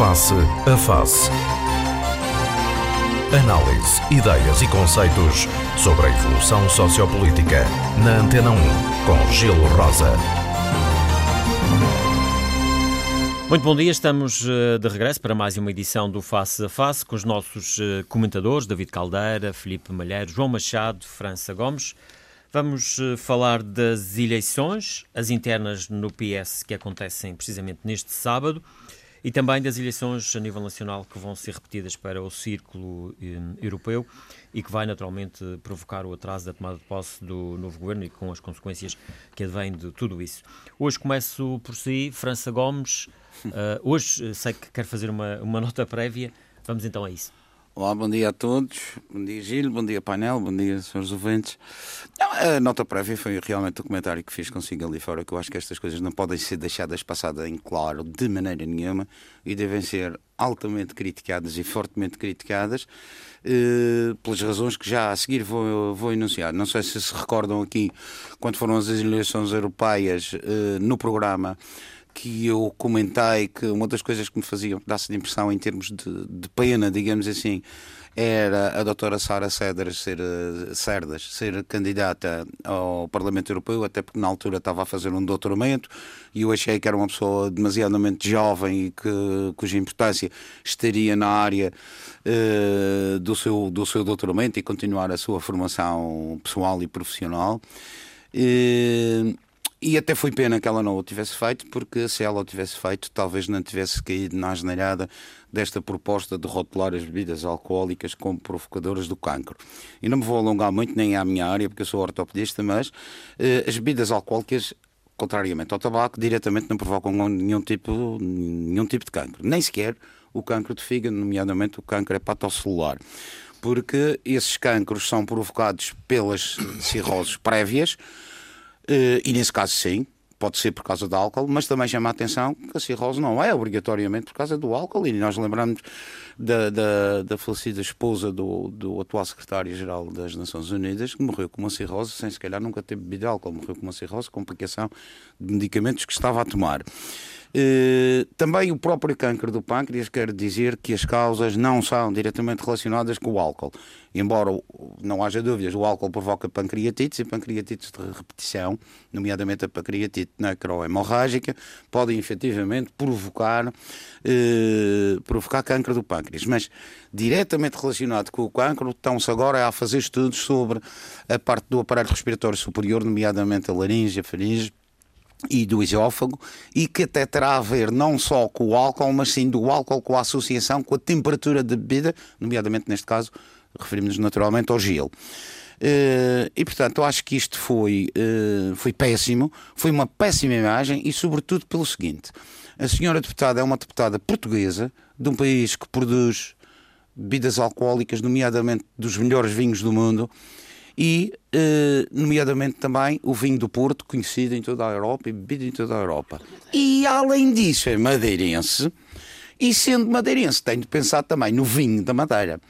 Face a Face. Análise, ideias e conceitos sobre a evolução sociopolítica. Na Antena 1, com Gelo Rosa. Muito bom dia, estamos eh, de regresso para mais uma edição do Face a Face com os nossos eh, comentadores David Caldeira, Felipe Malheiro, João Machado, França Gomes. Vamos eh, falar das eleições, as internas no PS que acontecem precisamente neste sábado e também das eleições a nível nacional que vão ser repetidas para o círculo eh, europeu e que vai naturalmente provocar o atraso da tomada de posse do novo governo e com as consequências que advêm de tudo isso. Hoje começo por si, França Gomes. Uh, hoje sei que quer fazer uma, uma nota prévia. Vamos então a isso. Olá, bom dia a todos. Bom dia, Gil. Bom dia, painel. Bom dia, senhores ouvintes. Não, a nota prévia foi realmente o comentário que fiz consigo ali fora, que eu acho que estas coisas não podem ser deixadas passadas em claro de maneira nenhuma e devem ser altamente criticadas e fortemente criticadas eh, pelas razões que já a seguir vou, vou enunciar. Não sei se se recordam aqui, quando foram as eleições europeias eh, no programa que eu comentei que uma das coisas que me faziam dar-se de impressão em termos de, de, pena, digamos assim, era a doutora Sara Cedras ser, eh, Cerdas ser candidata ao Parlamento Europeu, até porque na altura estava a fazer um doutoramento e eu achei que era uma pessoa demasiadamente jovem e que, cuja importância estaria na área uh, do, seu, do seu doutoramento e continuar a sua formação pessoal e profissional. Uh, e até foi pena que ela não o tivesse feito, porque se ela o tivesse feito, talvez não tivesse caído na asneirada desta proposta de rotular as bebidas alcoólicas como provocadoras do cancro. E não me vou alongar muito, nem à minha área, porque eu sou ortopedista, mas eh, as bebidas alcoólicas contrariamente ao tabaco, diretamente não provocam nenhum tipo, nenhum tipo de cancro. Nem sequer o cancro de fígado, nomeadamente o cancro hepatocelular. Porque esses cancros são provocados pelas cirroses prévias, e nesse caso, sim, pode ser por causa do álcool, mas também chama a atenção que a cirrose não é obrigatoriamente por causa do álcool. E nós lembramos da, da, da falecida esposa do, do atual secretário-geral das Nações Unidas, que morreu com uma cirrose sem se calhar nunca ter bebido álcool, morreu com uma cirrose, complicação de medicamentos que estava a tomar. Uh, também o próprio câncer do pâncreas quer dizer que as causas não são diretamente relacionadas com o álcool. Embora não haja dúvidas, o álcool provoca pancreatites e pancreatites de repetição, nomeadamente a pancreatite necrohemorrágica, podem efetivamente provocar, uh, provocar câncer do pâncreas. Mas diretamente relacionado com o cancro, estão-se agora a fazer estudos sobre a parte do aparelho respiratório superior, nomeadamente a laringe, a faringe, e do esófago e que até terá a ver não só com o álcool, mas sim do álcool com a associação com a temperatura de bebida, nomeadamente neste caso referimos-nos naturalmente ao gelo. Uh, e portanto, eu acho que isto foi, uh, foi péssimo, foi uma péssima imagem e, sobretudo, pelo seguinte: a senhora deputada é uma deputada portuguesa de um país que produz bebidas alcoólicas, nomeadamente dos melhores vinhos do mundo, e, eh, nomeadamente também, o vinho do Porto, conhecido em toda a Europa e bebido em toda a Europa. E, além disso, é madeirense, e sendo madeirense, tenho de pensar também no vinho da Madeira.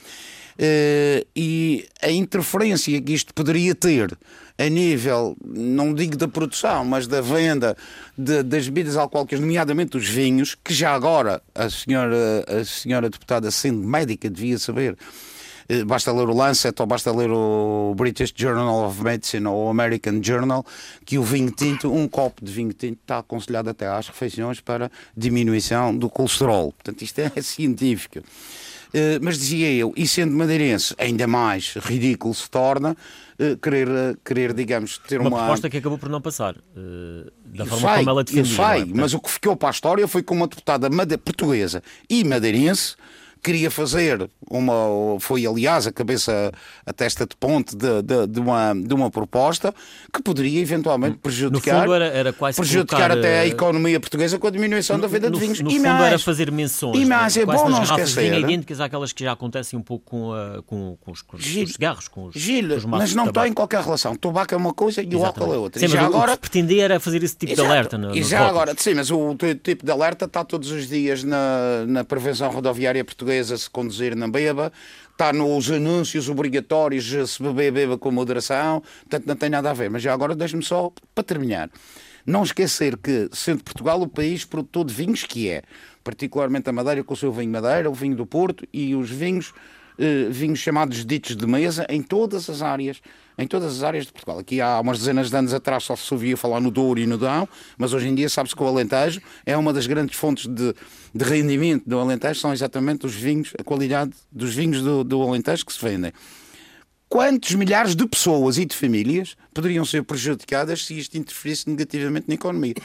Uh, e a interferência que isto poderia ter a nível, não digo da produção, mas da venda de, das bebidas alcoólicas, nomeadamente os vinhos, que já agora a senhora, a senhora deputada, sendo médica, devia saber eh, basta ler o Lancet ou basta ler o British Journal of Medicine ou o American Journal, que o vinho tinto, um copo de vinho tinto está aconselhado até às refeições para diminuição do colesterol. Portanto, isto é científico. Uh, mas dizia eu, e sendo madeirense, ainda mais ridículo se torna uh, querer, querer, digamos, ter uma. Uma proposta que acabou por não passar, da forma sei, como ela defendia. Eu sei, é? mas o que ficou para a história foi com uma deputada portuguesa e madeirense queria fazer uma, foi aliás a cabeça, a testa de ponte de, de, de uma, de uma proposta que poderia eventualmente prejudicar, era, era prejudicar colocar, até a eh, economia portuguesa com a diminuição no, da venda de vinhos. No e fundo mais, era fazer menções. E mais, é bom não esquecer. idênticas àquelas que já acontecem um pouco com, a, com, com, os, com Gil, os cigarros, com os, Gil, com os mas não tem qualquer relação. O tabaco é uma coisa e o álcool é outra. Sim, e já agora, pretendia era fazer esse tipo Exato. de alerta. No, e já agora, sim, mas o tipo de alerta está todos os dias na, na prevenção rodoviária portuguesa se conduzir na beba, está nos anúncios obrigatórios se beber, beba com moderação, portanto não tem nada a ver. Mas já agora deixe-me só, para terminar, Não esquecer que, sendo Portugal o país produtor de vinhos que é, particularmente a Madeira com o seu vinho Madeira, o vinho do Porto e os vinhos, eh, vinhos chamados ditos de mesa em todas as áreas em todas as áreas de Portugal. Aqui há umas dezenas de anos atrás só se ouvia falar no Douro e no Dão, mas hoje em dia sabe-se que o Alentejo é uma das grandes fontes de, de rendimento do Alentejo, são exatamente os vinhos, a qualidade dos vinhos do, do Alentejo que se vendem quantos milhares de pessoas e de famílias poderiam ser prejudicadas se isto interferisse negativamente na economia.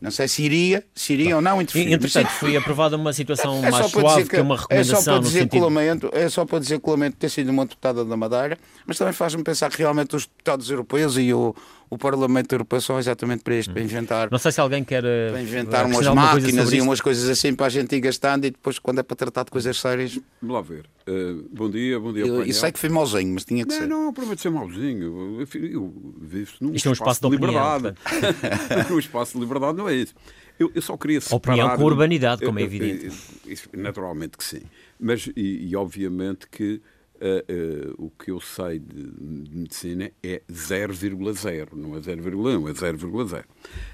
Não sei se iria, se iria ou não interferir. Entretanto, foi aprovada uma situação é mais suave que, que, uma recomendação é só para dizer sentido... que lamento, É só para dizer que lamento ter sido uma deputada da Madeira, mas também faz-me pensar que realmente os deputados europeus e o, o Parlamento Europeu são exatamente para isto, para inventar. Não sei se alguém quer. Eh, para inventar umas máquinas e umas coisas assim para a gente ir gastando e depois, quando é para tratar de coisas sérias. Vamos lá ver. Uh, bom dia, bom dia. Eu, e sei que fui mauzinho, mas tinha que não, ser. Não, não, prometo ser mauzinho. Eu, eu vivo num Isto é um espaço, de, liberdade. num espaço de liberdade não é isso. Eu, eu só queria separar... Opinião com urbanidade, como é evidente. Naturalmente que sim. Mas, e, e obviamente que Uh, uh, o que eu sei de, de medicina é 0,0, não é 0,1, é 0,0.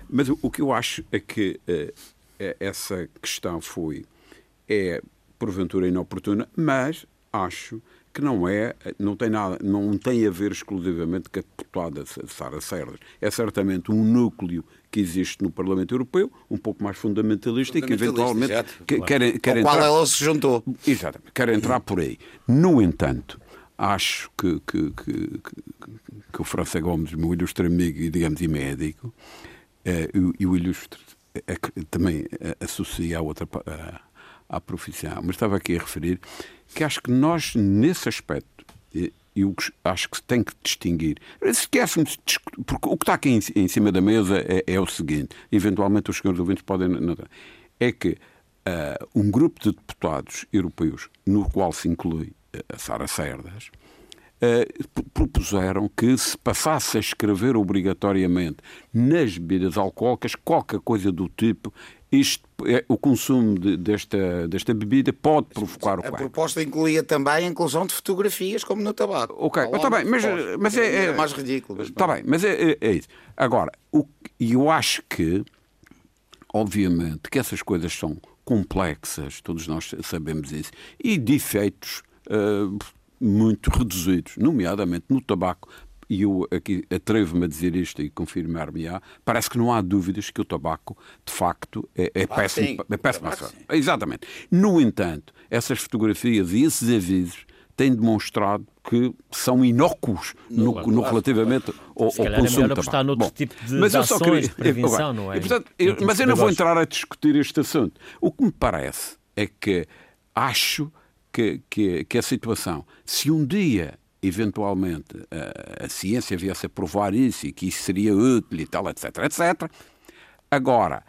Mas o, que eu acho é que uh, essa questão foi, é porventura inoportuna, mas acho que não é, não tem nada, não tem a ver exclusivamente com a deputada Sara Cerdas. É certamente um núcleo que existe no Parlamento Europeu, um pouco mais fundamentalista, e que eventualmente que, quer, quer entrar, qual ela se juntou. Exatamente, quer entrar por aí. No entanto, acho que, que, que, que o França Gomes, meu ilustre amigo e, digamos, e médico, eh, e o ilustre eh, também eh, associa a outra à profissão, mas estava aqui a referir que acho que nós, nesse aspecto, eu acho que se tem que distinguir. Esquece-me, porque o que está aqui em, cima da mesa é, é, o seguinte: eventualmente os senhores ouvintes podem. É que uh, um grupo de deputados europeus, no qual se inclui a Sara Cerdas, uh, propuseram que se passasse a escrever obrigatoriamente nas bebidas alcoólicas qualquer coisa do tipo isto, é, o consumo de, desta, desta bebida pode provocar o A proposta incluía também a inclusão de fotografias, como no tabaco. Ok, está bem, mas, mas é, é, mais ridículo. Está bem, mas é, é, é isso. Agora, o, eu acho que, obviamente, que essas coisas são complexas, todos nós sabemos isso, e de efeitos uh, muito reduzidos, nomeadamente no tabaco, e eu aqui atrevo-me a dizer isto e confirmar-me-á, parece que não há dúvidas que o tabaco, de facto, é, é péssimo. É péssimo Exatamente. No entanto, essas fotografias e esses avisos têm demonstrado que são inócuos no, no, no relativamente ao, ao consumo é melhor apostar noutro Bom, tipo de, mas de ações queria, de prevenção, não é? E, portanto, eu, mas eu não vou entrar a discutir este assunto. O que me parece é que acho que, que, que a situação, se um dia eventualmente a, a, ciência viesse a provar isso e que isso seria útil e tal, etc, etc. Agora,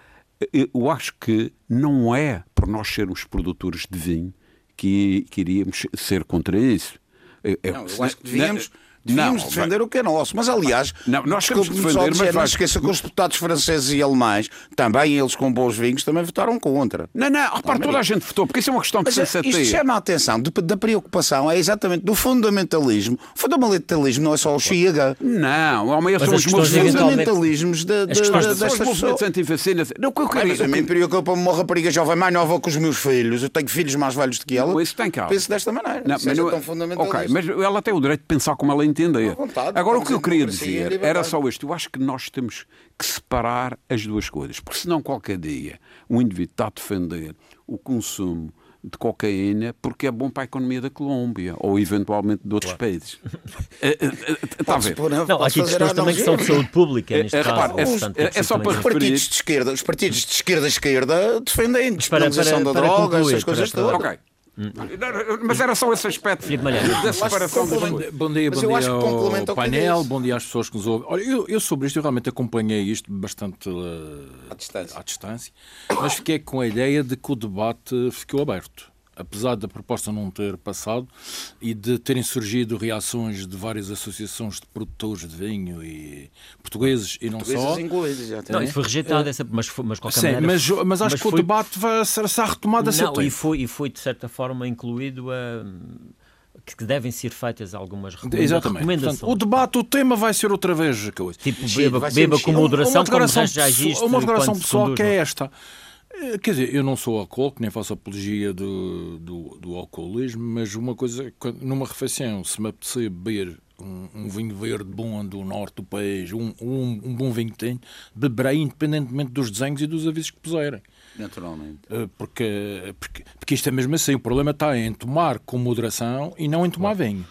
eu acho que não é por nós sermos produtores de vinho que, que iríamos ser contra isso. Eu, não, eu acho que devíamos... Devíamos não, defender vai... o que é nosso. Mas, aliás, não, nós temos que defender, dizer, mas não esqueça que os deputados franceses e alemães, também eles com bons vinhos, também votaram contra. Não, não, repara, toda a gente votou, porque isso é uma questão de sensatez. Isto chama a atenção de, da preocupação, é exatamente do fundamentalismo. O fundamentalismo não é só o Chega. Não, ao meio são os fundamentalismos de, de, de, destas pessoas. anti-vacinas. Não, que eu queria... Mas a mim preocupa-me uma rapariga jovem mais nova com os meus filhos. Eu tenho filhos mais velhos do que ela. Isso tem calma. Penso desta maneira. Não, mas não, tão fundamentalista. Ok, mas ela tem o direito de pensar como ela entender. Agora, o que eu queria dizer era só isto. Eu acho que nós temos que separar as duas coisas, porque senão qualquer dia um indivíduo está a defender o consumo de cocaína porque é bom para a economia da Colômbia ou eventualmente de outros claro. países. Está a ver? Não, há aqui questões também que são de saúde pública. Neste é, caso, é, é, é só para os partidos de esquerda, os partidos de esquerda esquerda defendem a despenalização da droga, essas coisas todas. Ok. Mas era só esse aspecto. Da separação dos Bom dia, bom dia ao painel, bom dia às pessoas que nos ouvem. Olha, eu, eu sobre isto eu realmente acompanhei isto bastante uh, à, distância. à distância, mas fiquei com a ideia de que o debate ficou aberto apesar da proposta não ter passado e de terem surgido reações de várias associações de produtores de vinho e portugueses e não só. Incluídos, já não, isso foi rejeitado, essa, mas, mas qualquer Sim, maneira, mas, mas acho mas que foi... o debate vai ser, será retomado a não, e foi, e foi de certa forma incluído a que devem ser feitas algumas Exatamente. recomendações. Portanto, o debate, o tema vai ser outra vez coisa. Tipo, beba, beba com moderação, uma como declaração, já existe. uma declaração pessoal conduz, que é não é? esta. Eh, Quer dizer, eu não sou alcoólico, nem faço apologia do, do, do alcoolismo, mas uma coisa, numa refeição, se me apetecer beber um, um vinho verde bom do norte do país, um, um, um bom vinho que tenho, beberei independentemente dos desenhos e dos avisos que puserem. Naturalmente. Eh, Porque, porque, porque isto é mesmo assim. O problema está em tomar com moderação e não em tomar vinho.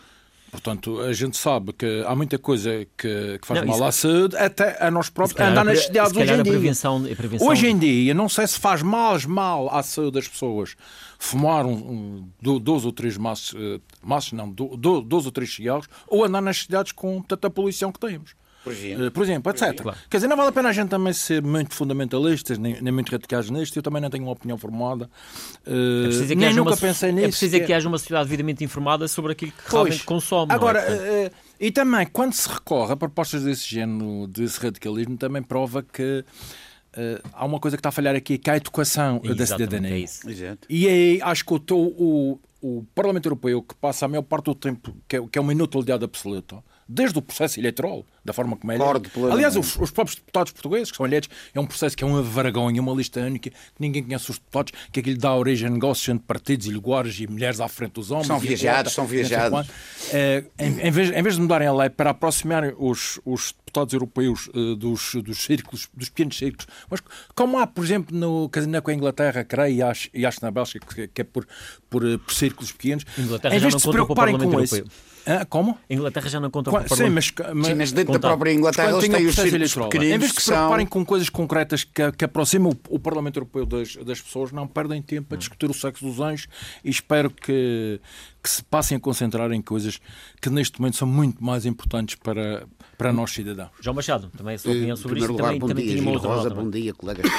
Portanto, a gente sabe que há muita coisa que, que faz Não, mal à saúde, até a nós próprios, andar nas cidades hoje em dia. prevenção, prevenção Hoje em dia, não sei se faz mais mal à saúde das pessoas fumar um, um, do- dois ou três maços, eh, maços não, do, do, dois ou três cigarros, ou andar nas cidades com tanta poluição que temos. Por exemplo. Eh, Por exemplo, etc. Claro. Quer dizer, não vale a pena a gente também ser muito fundamentalistas, nem, nem muito radicais nisto. Eu também não tenho uma opinião formada. Eh, É preciso é que nem haja nunca uma, pensei nisso. É preciso é que que haja uma sociedade devidamente informada sobre aquilo que Pois. realmente consome. é? Agora, eh, e também, quando se recorre a propostas desse género, desse radicalismo, também prova que eh, há uma coisa que está a falhar aqui, que é a educação da exatamente, cidadania. é isso. Exato. E aí acho que o, o, o Parlamento Europeu, que passa a maior parte do tempo, que é, que é uma inutilidade absoluta, desde o processo eleitoral, da forma como é eleito. Aliás, os, os próprios deputados portugueses que são eleitos, é um processo que é uma vergonha, uma lista única, que ninguém conhece os deputados, que aquilo dá origem a negócios entre partidos e lugares e mulheres à frente dos homens. São viajados, são viajados. Eh, em, em vez, em vez de mudarem a lei para aproximarem os, os deputados europeus eh, dos, dos círculos, dos pequenos círculos, mas como há, por exemplo, no, dizer, com a Inglaterra, creio, e acho, e acho na Bélgica, que, que é por, por, eh, por círculos pequenos, Inglaterra em vez de se preocuparem com isso. Hã? como? A Inglaterra já não conta com o Sim, mas, mas, Sim, mas dentro da Contar. própria Inglaterra eles têm os círculos pequeninos em vez de que se preocuparem são... com coisas concretas que, que aproximam o, o Parlamento Europeu das, das pessoas, não perdem tempo a discutir o sexo dos anjos e espero que, que se passem a concentrar em coisas que neste momento são muito mais importantes para, para nós cidadãos. João Machado, também a sua opinião Em sobre isso. lugar, Também, bom também dia, tinha uma outra Rosa, nota. bom dia, colegas.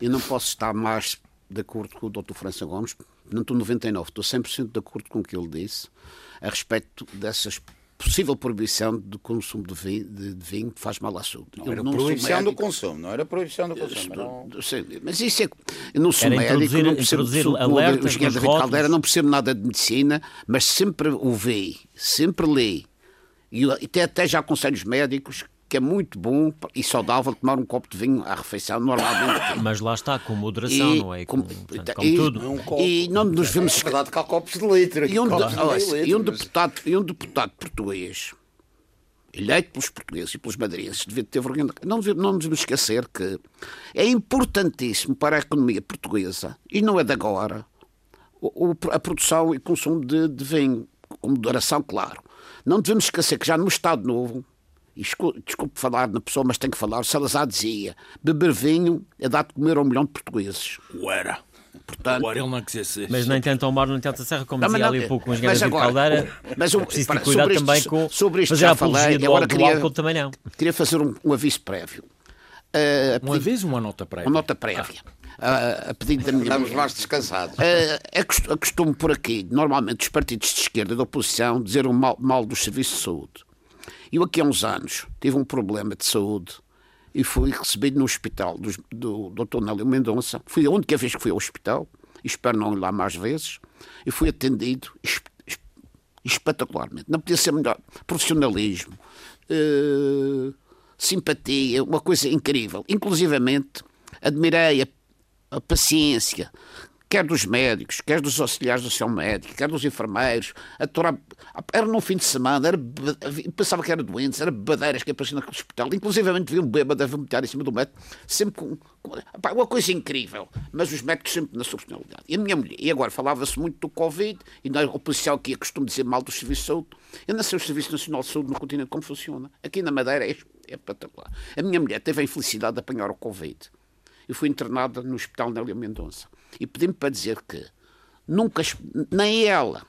Eu não posso estar mais de acordo com o Dr. França Gomes, não estou 99, estou 100% de acordo com o que ele disse a respeito dessas possível proibição do consumo de vinho, de, de vinho que faz mal à saúde. Não Eu era não proibição do consumo, não era proibição do consumo. Não... Sim, mas isso é. Eu não sou Era médico, não percebo, sou o engenheiro David. Caldeira, não percebo nada de medicina, mas sempre ouvi, sempre li, e até, até já aconselho os médicos que é muito bom e saudável tomar um copo de vinho à refeição, normalmente. Mas lá está, com moderação, E não é? com- Com, portanto, e- como tudo. Um copo. E não nos devemos É verdade que há copos de litro. e um, de de- ouça, litro, e um mas- deputado, e um deputado português, eleito pelos portugueses e pelos madeirenses, devia ter vergonha. Não, não nos devemos esquecer que é importantíssimo para a economia portuguesa, e não é de agora, a produção e consumo de, de vinho, com moderação, claro. Não devemos esquecer que já no Estado Novo, e desculpe falar na pessoa, mas tenho que falar, Salazar dizia: beber vinho é dar de comer a um milhão de portugueses. O era. Portanto, O ele não quisesse ser. Mas nem tanto ao mar, nem tanto a serra, como Não, dizia ali um pouco o mas engenheiro David agora, Caldeira. mas eu- é preciso para- ter cuidado sobre isto- também com sobre isto fazer já a apologia falei, do, agora do queria- álcool também não. queria fazer um, um aviso prévio. Uh, pedido- vez uma nota prévia. uma nota prévia. Uh, a pedido da minha Estamos mais descansados. Uh, acost- acostumo por aqui, normalmente, os partidos de esquerda e da oposição dizer um mal, mal dos serviços de saúde. Eu, aqui há uns anos, tive um problema de saúde e fui recebido no hospital dos- do Dr. Nélio Mendonça. Fui a única vez que fui ao hospital, espero não ir lá mais vezes, e fui atendido es- es- espetacularmente. Não podia ser melhor. Profissionalismo, eh, simpatia, uma coisa incrível. Inclusivamente, admirei a, a paciência, quer dos médicos, quer dos auxiliares do seu médico, quer dos enfermeiros. Era num fim de semana, era, pensava que era doentes, era bebedeiras que apareciam naquele hospital. Inclusivamente vi um bêbado a vomitar em cima do médico, sempre com, com- uma coisa incrível. Mas os médicos sempre na sua personalidade. E a minha mulher, e agora falava-se muito do Covid, e na oposição aqui costumo dizer mal dos serviços de saúde. Eu não sei o Serviço Nacional de Saúde no continente como funciona. Aqui na Madeira é, é espetacular. A minha mulher teve a infelicidade de apanhar o Covid. Eu fui internada no Hospital Nélia Mendonça. E pedi-me para dizer que nunca, nem ela,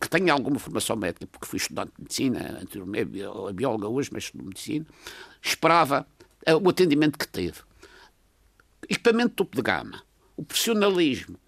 que tem alguma formação médica, porque fui estudante de medicina, anteriormente é bio- é bióloga hoje, mas estudo medicina, esperava eh, o atendimento que teve. Equipamento topo de gama, o profissionalismo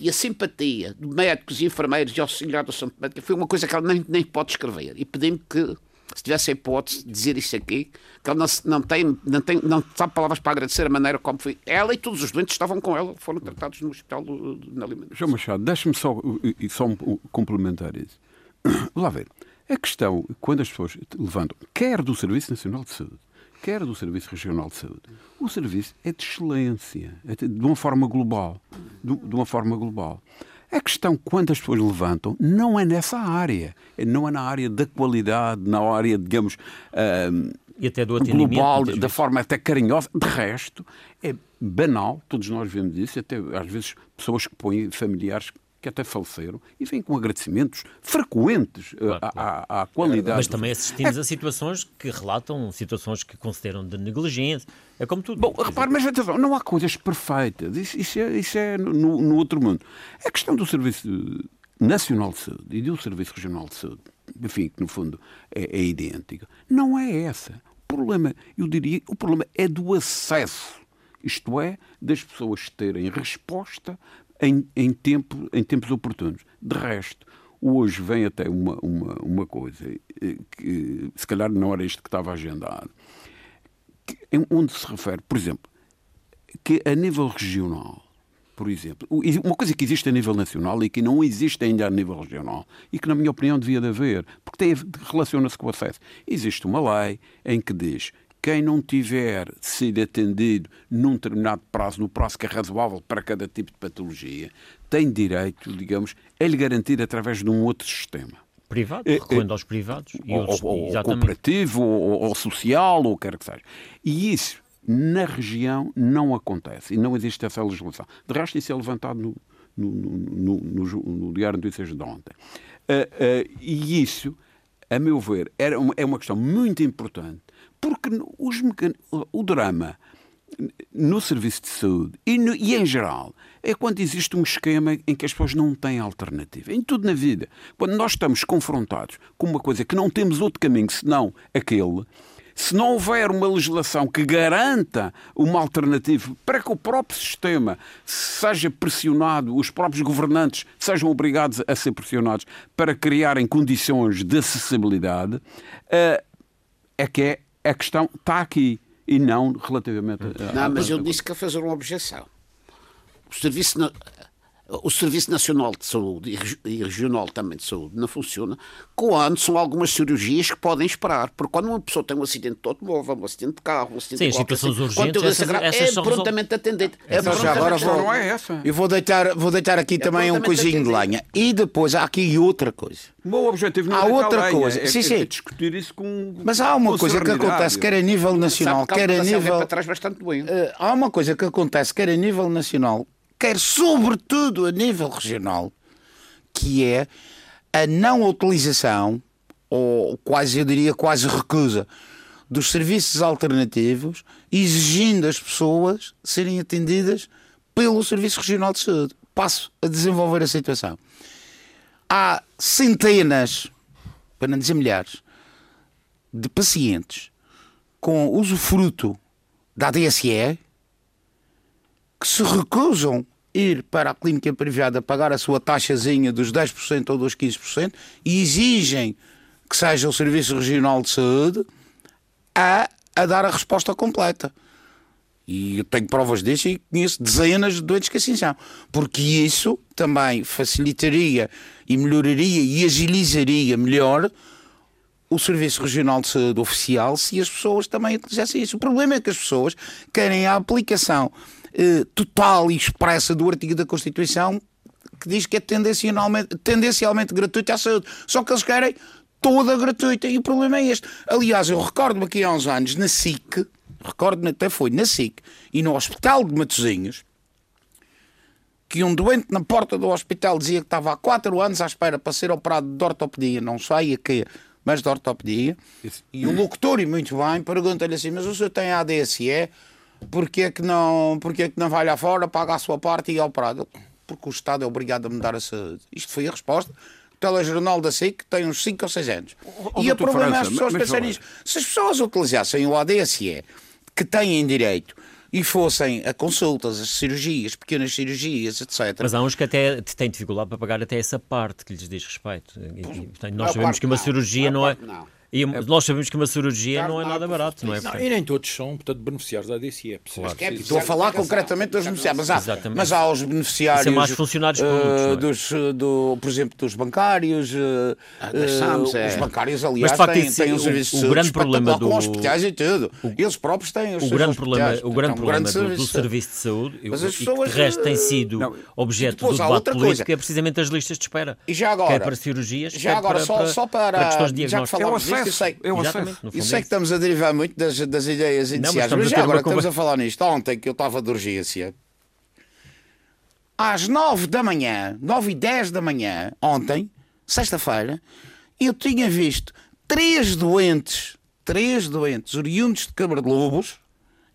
e a simpatia de médicos e enfermeiros e auxiliares da saúde médica foi uma coisa que ela nem, nem pode escrever. E pedi-me que, se tivesse a hipótese de dizer isso aqui, que ela não, não, tem, não, tem, não sabe palavras para agradecer a maneira como foi. Ela e todos os doentes estavam com ela foram tratados no hospital do, na Lima. João Machado, deixe-me só, e só um- complementar isso. lá ver. A questão, quando as pessoas levantam, quer do Serviço Nacional de Saúde, quer do Serviço Regional de Saúde, o serviço é de excelência, é de uma forma global. De uma forma global. A questão, quando as pessoas levantam, não é nessa área. Não é na área da qualidade, na área, digamos, uh, e até do global, da forma até carinhosa. De resto, é banal, todos nós vemos isso, até às vezes pessoas que põem familiares que até faleceram, e vêm com agradecimentos frequentes eh, claro, à, claro. À, à, qualidade. Mas também assistimos é... a situações que relatam situações que consideram de negligência. É como tudo. Bom, repare, mas atenção, não há coisas perfeitas. Isso, isso é, isso é no, no, outro mundo. A questão do Serviço Nacional de Saúde e do Serviço Regional de Saúde, enfim, que no fundo é, é idêntico, não é essa. O problema, eu diria, o problema é do acesso. Isto é, das pessoas terem resposta em, em, tempo, em tempos oportunos. De resto, hoje vem até uma, uma, uma coisa eh, que se calhar não era isto que estava agendado, que, onde se refere, por exemplo, que a nível regional, por exemplo, uma coisa que existe a nível nacional e que não existe ainda a nível regional e que, na minha opinião, devia de haver, porque relaciona-se com o acesso. Existe uma lei em que diz quem não tiver sido atendido num determinado prazo, no prazo que é razoável para cada tipo de patologia, tem direito, digamos, a lhe garantir através de um outro sistema. Privado, é, recorrendo é, aos privados. Ou, outros, ou, ou cooperativo, ou, ou social, ou o que quer que seja. E isso, na região, não acontece. E não existe essa legislação. De resto, isso é levantado no, no, no, no, no Diário de Notícias de ontem. Uh, uh, e isso, a meu ver, era uma, é uma questão muito importante porque os o drama no serviço de saúde e, no, e, em geral é quando existe um esquema em que as pessoas não têm alternativa. Em tudo na vida. Quando nós estamos confrontados com uma coisa que não temos outro caminho senão aquele, se não houver uma legislação que garanta uma alternativa para que o próprio sistema seja pressionado, os próprios governantes sejam obrigados a ser pressionados para criarem condições de acessibilidade, eh, é que é a questão está aqui e não relativamente a. Não, mas eu disse que a fazer uma objeção. O serviço, o Serviço Nacional de Saúde e Regional também de Saúde não funciona quando são algumas cirurgias que podem esperar. Porque quando uma pessoa tem um acidente de automóvel, um acidente de carro, um acidente Sim, de situações urgentes, essas, essas é prontamente atendido. É prontamente agora vou, não é essa. Eu vou deitar, vou deitar aqui é também um coisinho de lenha. E depois há aqui outra coisa. O meu objetivo não há é outra coisa. É, sim, é sim. É discutir isso com. Mas há uma coisa que acontece, quer a nível nacional, quer a nível. Para trás bastante bem. Uh, há uma coisa que acontece, quer a nível nacional, quer sobretudo a nível regional, que é a não utilização, ou quase eu diria quase recusa, dos serviços alternativos, exigindo as pessoas serem atendidas pelo Serviço Regional de Saúde. Passo a desenvolver a situação. Há centenas, para não dizer milhares, de pacientes com usufruto da DSE que se recusam ir para a clínica privada pagar a sua taxazinha dos 10% ou dos 15% e exigem que seja o Serviço Regional de Saúde a, a dar a resposta completa. E eu tenho provas disso e conheço dezenas de doentes que assim são. Porque isso também facilitaria e melhoraria e agilizaria melhor o Serviço Regional de Saúde oficial se as pessoas também utilizassem isso. O problema é que as pessoas querem a aplicação eh, total e expressa do artigo da Constituição que diz que é tendencialmente, tendencialmente gratuita à saúde. Só que eles querem toda gratuita e o problema é este. Aliás, eu recordo-me aqui há uns anos na SIC, recordo-me até foi na SIC e no Hospital de Matosinhos, que um doente na porta do hospital dizia que estava há 4 anos à espera para ser operado de ortopedia, não sei a quê, mas de ortopedia. Isso. E o locutor, e muito bem, pergunta-lhe assim: Mas o senhor tem ADSE? Porquê é que não, porquê é que não vai lá fora, paga a sua parte e é operado? Porque o Estado é obrigado a me dar a saúde. Isto foi a resposta. O telejornal da SIC tem uns 5 ou 6 anos. O, e o problema é as pessoas pensarem nisso. Se as pessoas utilizassem o ADSE, que têm direito, e fossem a consultas, as cirurgias, pequenas cirurgias, etc. Mas há uns que até têm dificuldade para pagar até essa parte que lhes diz respeito. E, portanto, nós sabemos que uma cirurgia não é. Não E nós sabemos que uma cirurgia não é nada barato, não é? Não, e nem todos são, portanto, beneficiários da ADCE. Claro. É, estou a falar concretamente dos beneficiários, mas há, mas há os beneficiários. Isso é mais funcionários uh, públicos, é? dos, do, por exemplo, dos bancários. Uh, uh, é. Os bancários, aliás, mas, têm, têm um serviço o, grande problema do... com hospitais e tudo. O, Eles próprios têm os o grande problema O grande problema do, do, serviço de saúde, mas as pessoas, e que de resto tem sido não, objeto do debate político, é precisamente as listas de espera. E já agora? Quer para cirurgias, já agora, para, só, para, só para, para questões de que falámos disto, eu sei, eu sei que estamos a derivar muito das, das ideias iniciais, não, mas, mas já agora estamos a falar nisto. Ontem que eu estava de urgência, às 9 da manhã, 9 e 10 da manhã, ontem, sexta-feira, eu tinha visto três doentes, três doentes oriundos de Câmara de Lobos,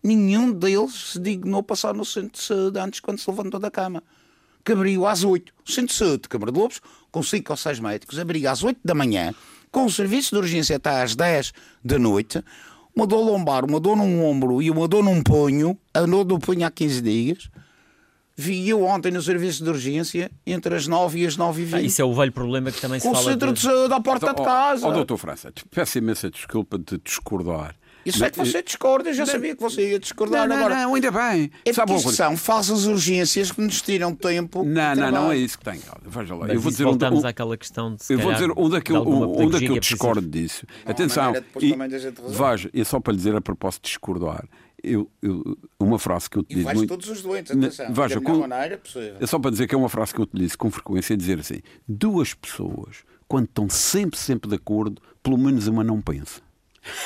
nenhum deles se dignou passar no centro de saúde antes quando se levantou da cama. Que abriu às 8. O centro de saúde de Câmara de Lobos, com 5 ou 6 médicos, abriu às 8 da manhã, com o serviço de urgência até às 10 da noite, uma dor lombar, uma dor num ombro e uma dor num punho, a dor do punho há 15 dias. Vi eu ontem no serviço de urgência entre as 9 e as 9 e 20. Ah, isso é o velho problema que também se o fala. O centro de saúde à porta então, de casa. Ó, oh, doutor França, peço imensa desculpa de discordar. Isso é que você discorda, eu já sabia que você ia discordar não, agora. Não, ainda bem. É Sabe porque são falsas urgências que nos tiram tempo. Não, não, não é isso que tem. Veja lá. Mas eu vou dizer voltamos um, àquela questão de. Eu vou dizer onde é que eu, onde é que eu discordo disso. Não, Atenção. E, veja, é só para lhe dizer a propósito de discordar. Eu, eu, uma frase que eu utilizo. E muito, todos os doentes, atenção. Veja, com, maneira possível. É só para dizer que é uma frase que eu utilizo com frequência: dizer assim, duas pessoas, quando estão sempre, sempre de acordo, pelo menos uma não pensa.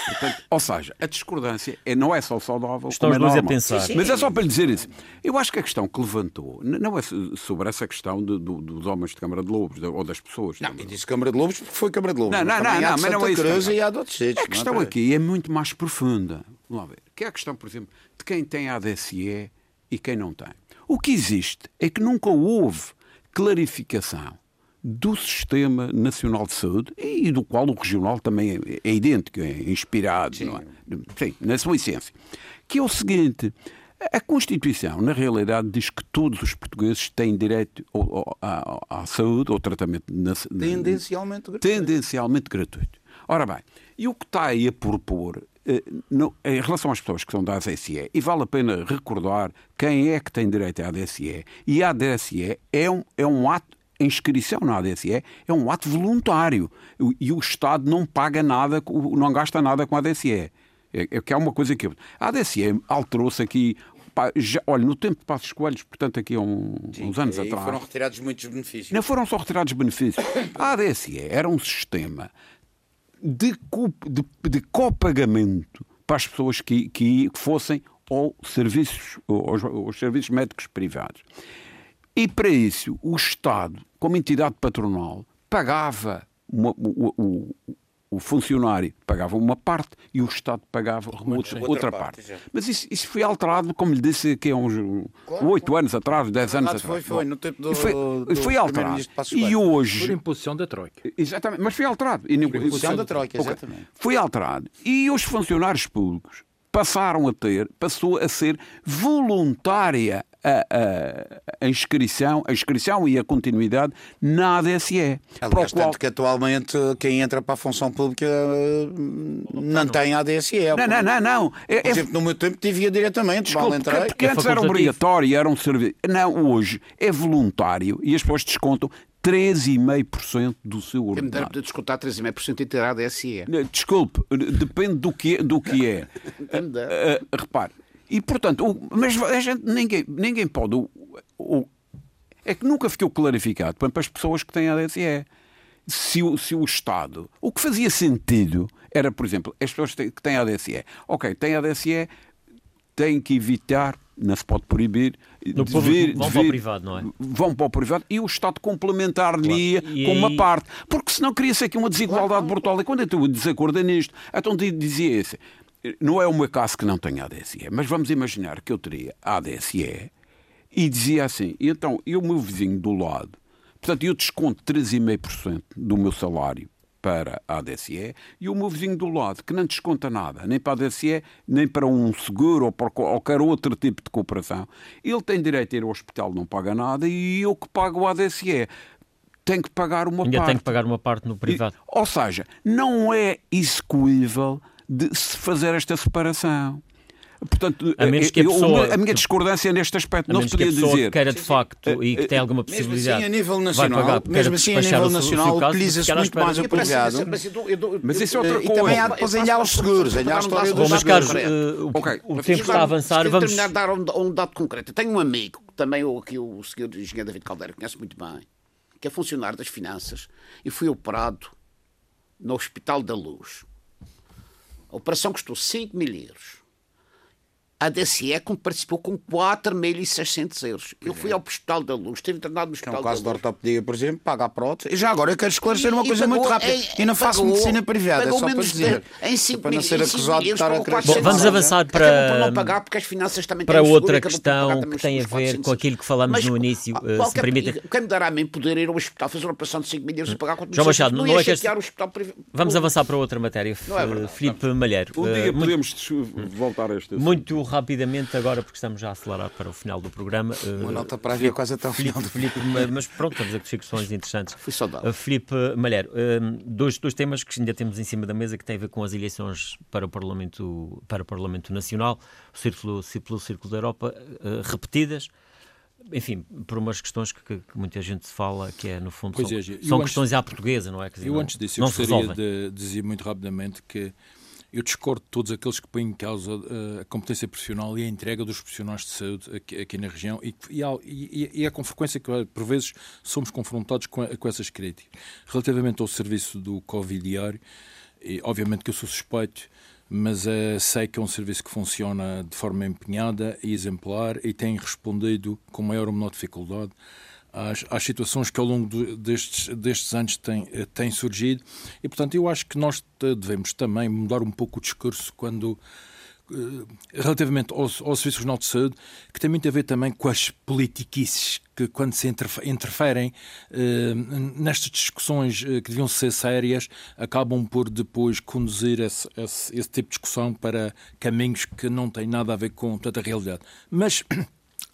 Portanto, ou seja, a discordância é, não é só saudável, Estão como é normal. a pensar. Mas é só para lhe dizer isso. Eu acho que a questão que levantou não é sobre essa questão de, do, dos homens de Câmara de Lobos ou das pessoas. Não, e disse Câmara de Lobos porque foi Câmara de Lobos. Não, não, não, não, mas não é isso. E há de outros sítios, a questão é aqui é muito mais profunda. Vamos lá ver. Que é a questão, por exemplo, de quem tem ADSE e quem não tem. O que existe é que nunca houve clarificação do Sistema Nacional de Saúde e do qual o regional também é, é idêntico, é inspirado, Sim. É? Sim, na sua essência. Que é o seguinte: a Constituição, na realidade, diz que todos os portugueses têm direito à, saúde, ao tratamento na, tendencialmente gratuito. Tendencialmente gratuito. Ora bem, e o que está aí a propor eh, em relação às pessoas que são da ADSE, e vale a pena recordar quem é que tem direito à ADSE, e a ADSE é um, é um ato a inscrição na ADSE é um ato voluntário e o Estado não paga nada, não gasta nada com a ADSE. É, é que é uma coisa que. A ADSE alterou-se aqui. Já, olha, no tempo de Passos Coelhos, portanto, aqui há um, Sim, uns anos atrás. foram retirados muitos benefícios. Não foram só retirados benefícios. A ADSE era um sistema de, de, de copagamento para as pessoas que, que fossem ou serviços, aos, aos serviços médicos privados. E para isso, o Estado, como entidade patronal, pagava uma, o, o, o, funcionário pagava uma parte e o Estado pagava outra, outra, outra, parte. parte. Mas isso, isso, foi alterado, como lhe disse, aqui há uns oito claro. anos atrás, dez anos atrás. Foi, foi, no tempo do, foi, do foi alterado. E hoje. Por imposição da Troika. Exatamente, mas foi alterado. Por imposição da Troika, exatamente. Foi alterado. E os funcionários públicos passaram a ter, passou a ser voluntária a, a, a, inscrição, a inscrição e a continuidade na ADSE. Aliás, qual... tanto que atualmente quem entra para a função pública não, não tem ADSE. Não, não, não. não. É, Por é exemplo, no meu tempo tivia diretamente, Desculpe, mal entrei. Porque, porque é antes era obrigatório, era um serviço. Não, hoje é voluntário e as pessoas descontam 3,5% do seu ordenado. Deve descontar 3,5% e ter ADSE. Desculpe, depende do que, do que é. uh, repare, e portanto, o, mas a gente, ninguém, ninguém pode. O, o, é que nunca ficou clarificado para as pessoas que têm ADSE. Se o, se o Estado. O que fazia sentido era, por exemplo, as pessoas que têm ADSE. Ok, têm ADSE, têm que evitar não se pode proibir. No de vir, vão para o privado, não é? Vão para o privado e o Estado complementar-lhe claro. com aí... uma parte. Porque senão cria-se aqui uma desigualdade claro. brutal. E quando eu estou desacordo é nisto, então dizia esse. Não é o meu caso que não tenho ADSE, mas vamos imaginar que eu teria ADSE e dizia assim, então, e o meu vizinho do lado, portanto, eu desconto 3,5% do meu salário para a ADSE e o meu vizinho do lado, que não desconta nada, nem para a ADSE, nem para um seguro ou para qualquer outro tipo de cooperação, ele tem direito a ir ao hospital, não paga nada, e eu que pago a ADSE tem que pagar uma Ainda parte. tem que pagar uma parte no privado. E, ou seja, não é execuível de se fazer esta separação. Portanto, A menos que a eu- pessoa- a minha discordância neste aspecto A não se que a podia pessoa dizer. queira de facto e que tem alguma Mesmo possibilidade. assim, a nível nacional, pagar, mesmo assim, a nível nacional, utiliza-se muito mais do- o privado. Mas isso é outra E coisa. também há depois ainda os seguros, ainda há a história Bom, dos mas. Carlos, eh, o, tempo está a avançar. Vamos. terminar de dar um, dado concreto. Eu tenho um amigo, que também o, aqui o senhor engenheiro David Caldeira conhece muito bem, que é funcionário das finanças e foi operado no Hospital da Luz. A operação custou 5 mil euros. A DCE participou com 4.600 euros. Eu fui ao Hospital da Luz, estive internado no Que é Hospital um caso de da Luz. ortopedia, por exemplo, paga a prótese. E já agora eu quero esclarecer uma E- e coisa muito pagou rápida. em- E não faço pagou- medicina privada, é só para menos dizer. de- em cinco para não ser acusado de estar a querer Bom, vamos avançar para, não pagar porque as finanças também para outra seguro questão que tem a ver 400. com aquilo que falamos Mas, no início, ah, eh, se permitem. Quem me dará a mim poder ir ao hospital fazer uma operação de 5 mil euros e pagar 4 João Machado, não é que este- hospital. Vamos avançar para outra matéria. É. Filipe Malheiro. Um eh, dia muito- podemos voltar a este assunto. Muito rapidamente, agora, porque estamos já a acelerar para o final do programa. eh, Uma nota para ver quase até o final Filipe, do Filipe, ma- mas pronto, estamos a discutir questões interessantes. Fui saudável. Uh, Filipe Malheiro, um, dois, dois temas que ainda temos em cima da mesa que têm a ver com as eleições para o Parlamento, para o Parlamento Nacional, o Círculo, Círculo, Círculo da Europa, uh, repetidas, enfim, por umas questões que, que- muita gente fala, que é, no fundo, Pois são, é, são antes- questões à portuguesa, não é? Quer dizer, Eu não- antes disso, eu gostaria de dizer muito rapidamente que eu discordo de todos aqueles que põem em causa eh, a competência profissional e a entrega dos profissionais de saúde aqui, aqui na região e, e, e- é com frequência que, por vezes, somos confrontados com, com essas críticas. Relativamente ao serviço do Covid diário, obviamente que eu sou suspeito, mas eh, sei que é um serviço que funciona de forma empenhada e exemplar e tem respondido com maior ou menor dificuldade às, às situações que ao longo do- destes, destes anos têm, eh, têm surgido. E, portanto, eu acho que nós devemos também mudar um pouco o discurso quando eh, relativamente ao, ao Serviço Regional de Saúde, que tem muito a ver também com as politiquices que, quando se interfe- interferem eh, nestas discussões eh, que deviam ser sérias, acabam por depois conduzir esse, esse- esse tipo de discussão para caminhos que não têm nada a ver com tanta realidade. Mas.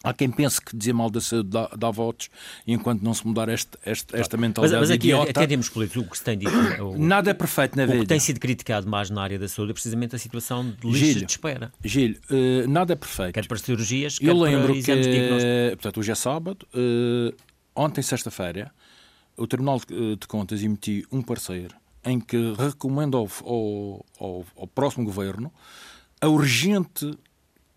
Há quem pense que dizer mal da saúde dá, dá votos, enquanto não se mudar este, este- esta Mas, mentalidade mas aqui, idiota, aqui em termos políticos, o que se tem dito, o, nada é perfeito na o que vida. tem sido criticado mais na área da saúde é precisamente a situação de listas Gil, de espera, Gil, eh, nada é perfeito. quer para cirurgias, quer Eu lembro que, portanto, hoje é sábado, eh, ontem, sexta-feira, o Tribunal de de Contas emitiu um parecer em que recomenda ao, ao, ao- ao próximo governo a urgente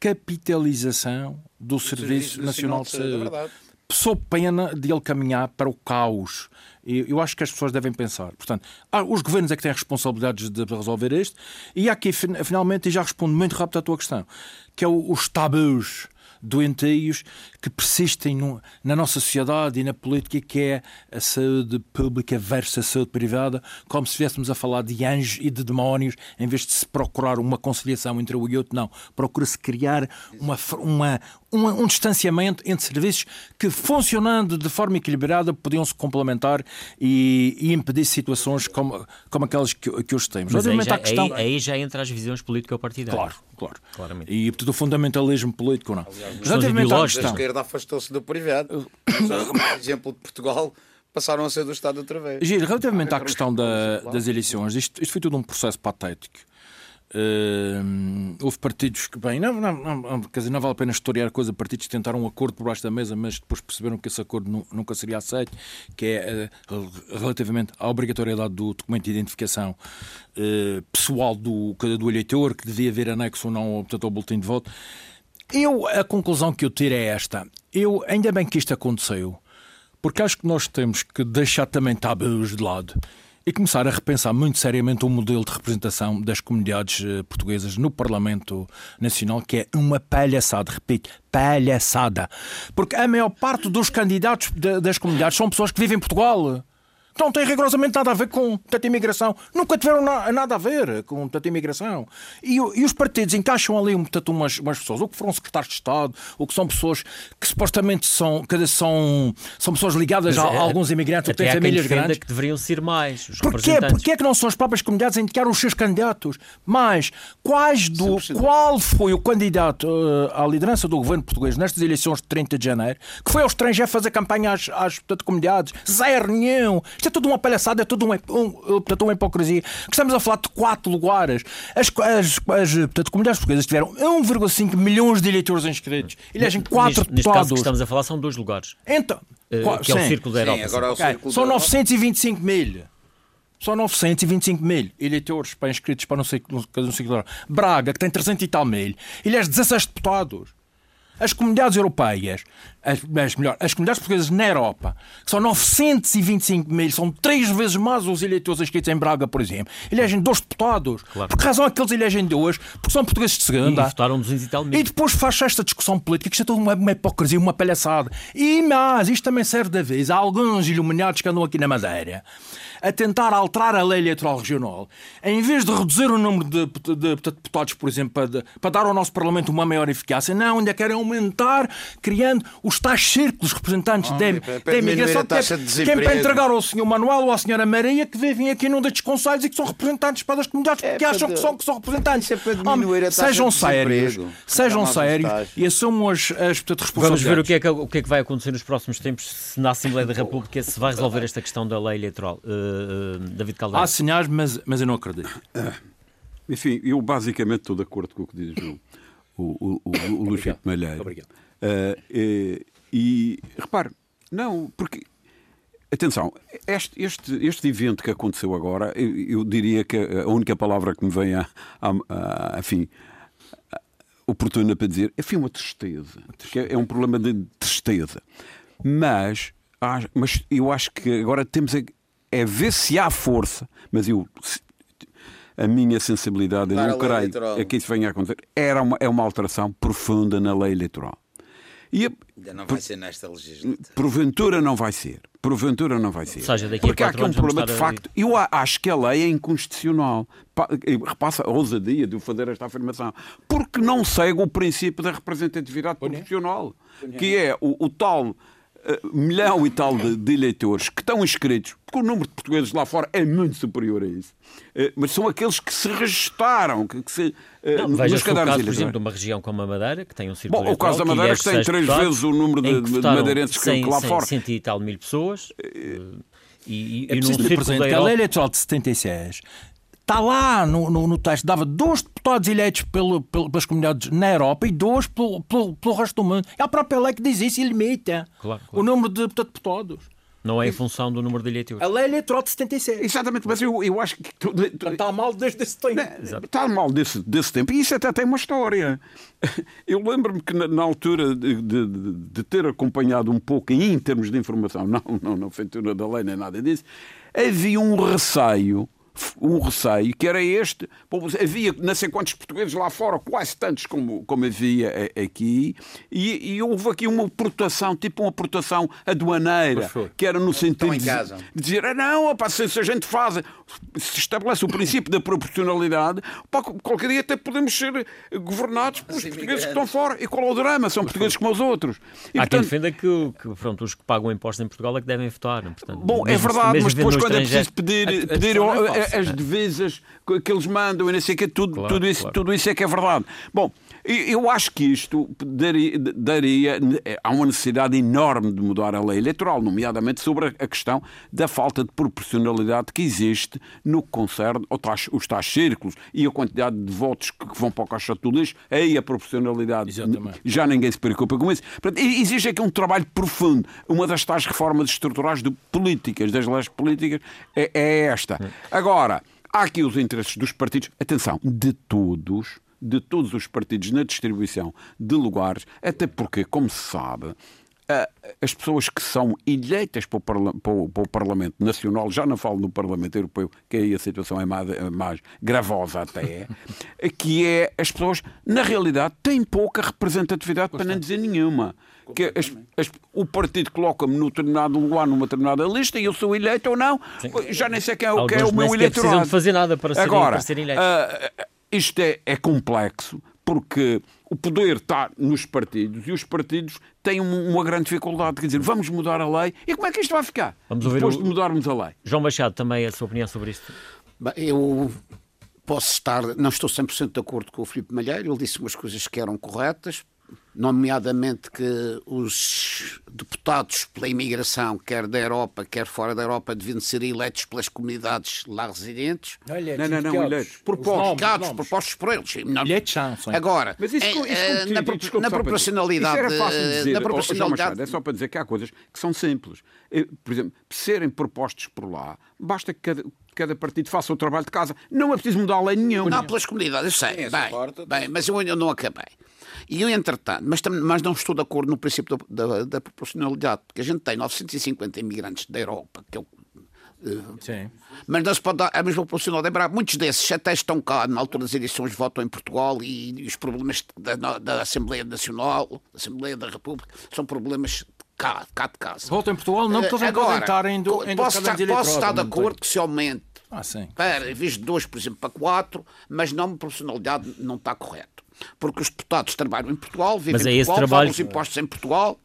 capitalização do Serviço, Nacional de Saúde. Sob pena de ele caminhar para o caos. E eu acho que as pessoas devem pensar. Portanto, há- os governos é que têm responsabilidades de resolver isto. E há aqui, fin- finalmente, e já respondo muito rápido à tua questão, que é o- os tabus doenteios que persistem no- na nossa sociedade e na política, que é a saúde pública versus a saúde privada, como se estivéssemos a falar de anjos e de demónios, em vez de se procurar uma conciliação entre um e outro, não. Procura-se criar uma, uma, uma- um distanciamento entre serviços que, funcionando de forma equilibrada, podiam se complementar e, e impedir situações como, como aquelas que, que hoje temos. Mas aí já, à questão... aí, aí já entra as visões político-partidárias. Claro, claro. Claramente. E portanto, o fundamentalismo político não. Relativamente à. A esquerda afastou-se do privado. Por exemplo de Portugal, passaram a ser do Estado outra vez. Giro, relativamente à questão da- das eleições, isto, isto foi tudo um processo patético. Hum, houve partidos que, bem, não, não, não, quer dizer, não vale a pena historiar coisa, partidos que tentaram um acordo por baixo da mesa, mas depois perceberam que esse acordo nu- nunca seria aceito, que é eh, relativamente à obrigatoriedade do documento de identificação eh, pessoal do, do eleitor, que devia haver anexo ou não portanto, ao boletim de voto. Eu, a conclusão que eu tiro é esta. Eu, ainda bem que isto aconteceu, porque acho que nós temos que deixar também tabus de lado e começar a repensar muito seriamente o modelo de representação das comunidades eh, portuguesas no Parlamento Nacional, que é uma palhaçada, repito, palhaçada. Porque a maior parte dos candidatos da- das comunidades são pessoas que vivem em Portugal. Não tem rigorosamente nada a ver com tanta imigração. Nunca tiveram na, nada a ver com tanta imigração. E, e, os partidos encaixam ali portanto, umas, umas pessoas, ou que foram secretários de Estado, ou que são pessoas que supostamente são, que são, são pessoas ligadas a, a, é, alguns imigrantes, ou que têm famílias grandes. que deveriam ser mais. Os Porquê? Porquê é que não são as próprias comunidades a indicar os seus candidatos? Mas quais do, qual foi o candidato uh, à liderança do governo português nestas eleições de 30 de janeiro que foi ao estrangeiro fazer campanha às, às portanto, comunidades? Zero nenhum. Isto é tudo uma palhaçada, é tudo uma, um, portanto, uma hipocrisia. Estamos a falar de quatro lugares. As, as, as portanto, comunidades portuguesas tiveram 1,5 milhões de eleitores inscritos. Elegem quatro neste, neste caso que estamos a falar são dois lugares. Então, uh, que é o Círculo da Europa. Sim, agora é o okay. Círculo São 925 mil. São 925 mil eleitores para inscritos para não sei, não sei Braga, que tem 300 e tal mil, elege 16 deputados. As comunidades europeias, as, as, melhor, as comunidades portuguesas na Europa, que são 925 mil, são três vezes mais os eleitores inscritos em Braga, por exemplo, elegem dois deputados. Claro. Por que razão é que eles elegem dois? Porque são portugueses de segunda. E votaram 200 e tal mil. E depois faz esta discussão política, que isto é toda uma, uma hipocrisia, uma palhaçada. E mais, isto também serve da vez a alguns iluminados que andam aqui na Madeira a tentar alterar a lei eleitoral regional, em vez de reduzir o número de, de, de deputados, por exemplo, para, para, dar ao nosso Parlamento uma maior eficácia, não, ainda querem aumentar, criando os tais círculos representantes oh, da, da imigração, que é, é para entregar ao senhor Manuel ou à senhora Maria que vivem aqui num destes conselhos e que são representantes para as comunidades, é porque acham de... que, são, que são representantes. É para diminuir a sejam sérios, sejam sérios e assumam as, as portanto, responsabilidades. Vamos ver o que, é que, o que é que vai acontecer nos próximos tempos se na Assembleia da República se vai resolver esta questão da lei eleitoral. Uh, uh, David Caldeira? Há sinais, mas, mas eu não acredito. Ah, enfim, eu basicamente estou de acordo com o que diz o, o, o, o Luís Malheiro. Obrigado. Uh, e, repare, não, porque Atenção, este, este, este evento que aconteceu agora, eu, eu, diria que a única palavra que me vem a, a, a, enfim, oportuna para dizer enfim, uma tristeza. É, é um problema de tristeza. Mas, mas eu acho que agora temos é ver se há força, mas eu a minha sensibilidade, eu não creio é que isso venha a acontecer, era uma, é uma alteração profunda na lei eleitoral. E a, Ainda não vai ser nesta legislatura. Porventura não vai ser. Porventura não vai ser. Seja, daqui Porque a há aqui um problema de facto. Eu acho que a lei é inconstitucional. Repassa a ousadia de fazer esta afirmação. Porque não segue o princípio da representatividade proporcional. Que é o, o tal milhão e tal de, de, eleitores que estão inscritos, porque o número de portugueses lá fora é muito superior a isso, uh, mas são aqueles que se registaram, que, que se. Uh, não, veja nos o caso, por exemplo, de uma região como a Madeira, que tem um círculo Bom, o caso da Madeira, que, que tem três vezes o número de, de madeirenses que, que lá fora. cento e tal mil pessoas. E, e, é preciso e presente que a lei eleitoral de 76 está lá no, no, no, texto, dava dois deputados eleitos pelo, pelo, pelas comunidades na Europa e dois pelo, pelo, pelo resto do mundo. É a própria lei que diz isso e limita claro, claro. o número de deputados. Não é em função do número de eleitores. A lei eleitoral de 76. Exatamente, mas eu, eu acho que. Tu, tu, está mal desde esse tempo. está mal desse, desse tempo. E isso até tem uma história. Eu lembro-me que na, na altura de, de, de, ter acompanhado um pouco, em termos de informação, não, não na feitura da lei nem nada disso, havia um receio um receio, que era este. Havia não sei quantos portugueses lá fora, quase tantos como, como havia aqui, e, e houve aqui uma proteção, tipo uma proteção aduaneira, que era no sentido de, de, dizer: ah, não, opa, se, se, a gente faz, se estabelece o princípio da proporcionalidade, opa, qualquer dia até podemos ser governados pelos portugueses que estão fora. E qual é o drama? São portugueses como os outros. E, Há portanto, quem defenda que, que pronto, os que pagam impostos em Portugal é que devem votar. Portanto, bom, é verdade, mas depois quando é preciso pedir, pedir as divisas que eles mandam e não sei o que, tudo, claro, tudo, isso, claro. tudo isso é que é verdade. Bom, eu acho que isto daria, daria, Há uma necessidade enorme de mudar a lei eleitoral, nomeadamente sobre a questão da falta de proporcionalidade que existe no que concerne os tais círculos e a quantidade de votos que vão para o caixa de lixo. Aí a proporcionalidade. Exatamente. Já ninguém se preocupa com isso. Portanto, existe aqui um trabalho profundo. Uma das tais reformas estruturais de políticas, das leis políticas, é, é esta. Agora, há aqui os interesses dos partidos. Atenção, de todos de todos os partidos na distribuição de lugares, até porque, como se sabe, as pessoas que são eleitas para o, Parlamento Nacional, já não falo no Parlamento Europeu, que aí a situação é mais, é mais gravosa até, que é as pessoas, na realidade, têm pouca representatividade, para não dizer nenhuma. Que as, as, o partido coloca-me no determinado lugar, numa determinada lista, e eu sou eleito ou não, Sim. já nem sei quem é, quem é o meu eleitorado. precisam de fazer nada para serem, Agora, para serem eleitos. Uh, isto é, é complexo, porque o poder está nos partidos e os partidos têm uma grande dificuldade. Quer dizer, vamos mudar a lei e como é que isto vai ficar? Vamos depois o... de mudarmos a lei. João Machado, também a sua opinião sobre isto? Bem, eu posso estar, não estou 100% de acordo com o Filipe Malheiro, ele disse umas coisas que eram corretas, nomeadamente que os deputados pela imigração, quer da Europa, quer fora da Europa, deviam ser eleitos pelas comunidades lá residentes. Não, eleitos, não, não, não eleitos. Propostos. propostos por eles. Não. Eleitos são, sim. Agora, Mas isso, isso é, na, desculpa, na proporcionalidade... Isso era fácil de dizer. Na proporcionalidade... Oh, é só para dizer que há coisas que são simples. Por exemplo, serem propostos por lá, basta que cada, cada partido faça o trabalho de casa. Não é preciso mudar a lei nenhuma. Não, pelas comunidades, eu sei. Bem, bem, mas eu ainda não acabei. E eu, entretanto, mas, mas não estou de acordo no princípio da, da, da proporcionalidade, porque a gente tem 950 imigrantes da Europa, que é o Sim. Mas não se pode dar a mesma proporcionalidade. Lembrar, muitos desses até estão cá na altura das eleições, votam em Portugal e, e os problemas da, da, Assembleia Nacional, da Assembleia da República, são problemas cá, cá de casa. Votam em Portugal não, porque eles Agora, do, posso, estar, posso estar de acordo que se aumente ah, sim. para, em vez de dois, por exemplo, para quatro, mas não, proporcionalidade não está correto porque os deputados trabalham em Portugal, vivem é em Portugal, trabalho... pagam os impostos em Portugal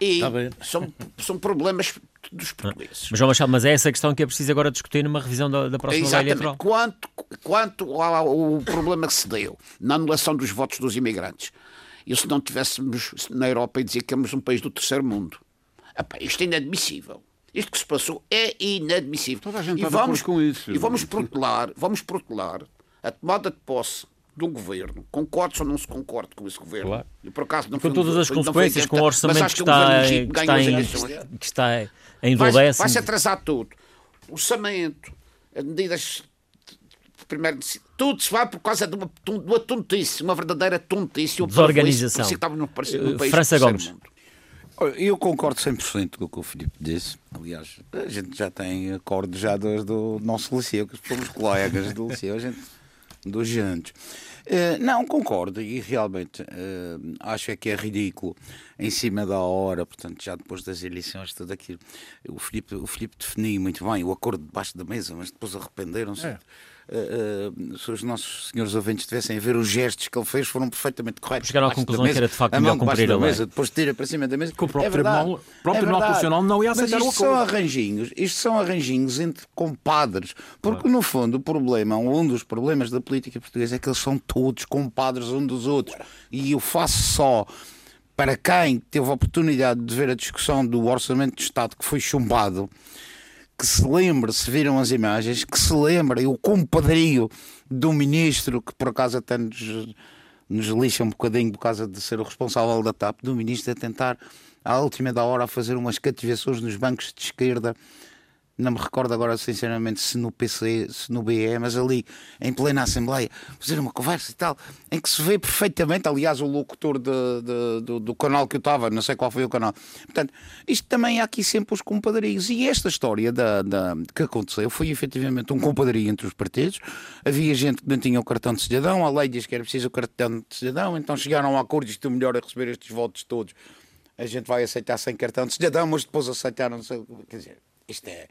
e são, são problemas dos portugueses. Mas, João Machado, mas é essa questão que é preciso agora discutir numa revisão da, da próxima Exatamente. lei eleitoral. Quanto, quanto ao problema que se deu na anulação dos votos dos imigrantes, e se não tivéssemos na Europa e dizer que somos um país do terceiro mundo, Epá, isto é inadmissível. Isto que se passou é inadmissível. Toda a gente e vamos, com isso. E vamos protelar, vamos protelar a tomada de posse do governo. Concordo ou não se concorde com esse governo. Claro. E por acaso não com todas as consequências, com o orçamento que, está, que, está em, que está em vai, vai-se atrasar tudo. O orçamento, as medidas primeiro, tudo se vai por causa de uma, de uma tontice, uma verdadeira tontice. Desorganização. Isso, estava no, no país França Gomes. Eu concordo 100% com o que o Filipe disse. Aliás, a gente já tem acordo já do, do nosso liceu, que somos colegas do liceu. A gente dos jantos. Uh, não, concordo e realmente uh, acho é que é ridículo em cima da hora, portanto, já depois das eleições, tudo aquilo. O Filipe, o Filipe definiu muito bem o acordo debaixo da mesa, mas depois arrependeram-se. É uh, se os nossos senhores ouvintes tivessem a ver os gestos que ele fez, foram perfeitamente corretos. Chegaram à conclusão mesa, que era de facto melhor cumprir a mesa, Depois tira para cima da mesa. Que o próprio é Tribunal, próprio é Tribunal Constitucional não ia aceitar Mas isto o acordo. São arranjinhos, isto são arranjinhos entre compadres, porque claro. no fundo o problema, um dos problemas da política portuguesa é que eles são todos compadres um dos outros. E eu faço só para quem teve a oportunidade de ver a discussão do Orçamento de Estado que foi chumbado, que se lembre, se viram as imagens, que se lembrem o compadrio do ministro, que por acaso até nos, nos lixa um bocadinho por causa de ser o responsável da TAP, do ministro a tentar, à última da hora, a fazer umas cativações nos bancos de esquerda não me recordo agora sinceramente se no PC, se no BE, mas ali em plena Assembleia, fazer uma conversa e tal, em que se vê perfeitamente, aliás, o locutor de, de, do, do, canal que eu estava, não sei qual foi o canal. Portanto, isto também há aqui sempre os compadrios. E esta história da, da, que aconteceu foi efetivamente um compadrio entre os partidos. Havia gente que não tinha o cartão de cidadão, a lei diz que era preciso o cartão de cidadão, então chegaram a acordo, isto melhor a receber estes votos todos. A gente vai aceitar sem cartão de cidadão, mas depois aceitaram, quer dizer, isto é.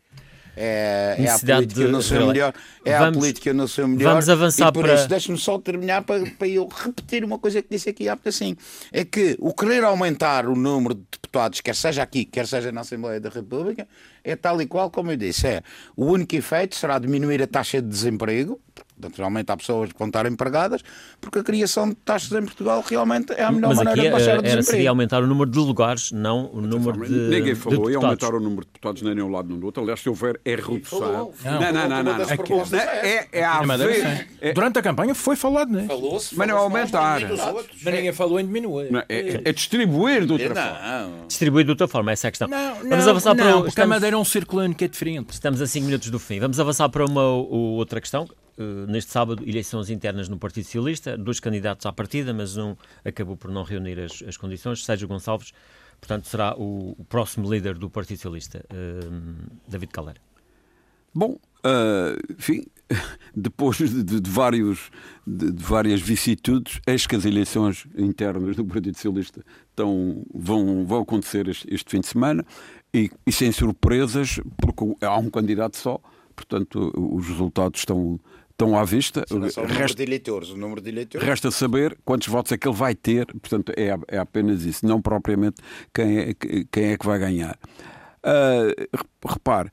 É, é a política no seu melhor. É vamos, a política no seu melhor. Vamos avançar e por para. isso, deixe-me só terminar para, para eu repetir uma coisa que disse aqui há assim. É que o querer aumentar o número de deputados, quer seja aqui, quer seja na Assembleia da República, é tal e qual como eu disse. É, o único efeito será diminuir a taxa de desemprego, Naturalmente há pessoas que vão estar empregadas, porque a criação de taxas em Portugal realmente é a melhor Mas maneira aqui, de baixar o desemprego. seria aumentar o número de lugares, não o número de Ninguém falou em aumentar o número de deputados nem um lado nem do outro. Aliás, se houver é redução. Não, não, não. não, não. É, é, a ver... É... Durante a campanha foi falado, não é? Falou-se. Mas não é aumentar. Mas ninguém falou em diminuir. É, é, distribuir de outra forma. Distribuir de outra forma, essa é a questão. Não, Vamos avançar para... porque a Madeira é um círculo que é diferente. Estamos a 5 minutos do fim. Vamos avançar para uma outra questão Uh, neste sábado, eleições internas no Partido Socialista, dois candidatos à partida, mas um acabou por não reunir as, as condições. Sérgio Gonçalves portanto, será o, o próximo líder do Partido Socialista, uh, David Caldeira. Bom, uh, enfim, depois de, de, vários, de, de, várias vicissitudes, eis que as eleições internas do Partido Socialista estão, vão, vão acontecer este, este fim de semana e, e, sem surpresas, porque há um candidato só, portanto, os resultados estão, estão à vista. Só o número resta, de eleitores, o número de eleitores. Resta saber quantos votos é que ele vai ter, portanto, é, é apenas isso, não propriamente quem é, quem é que vai ganhar. Uh, repare,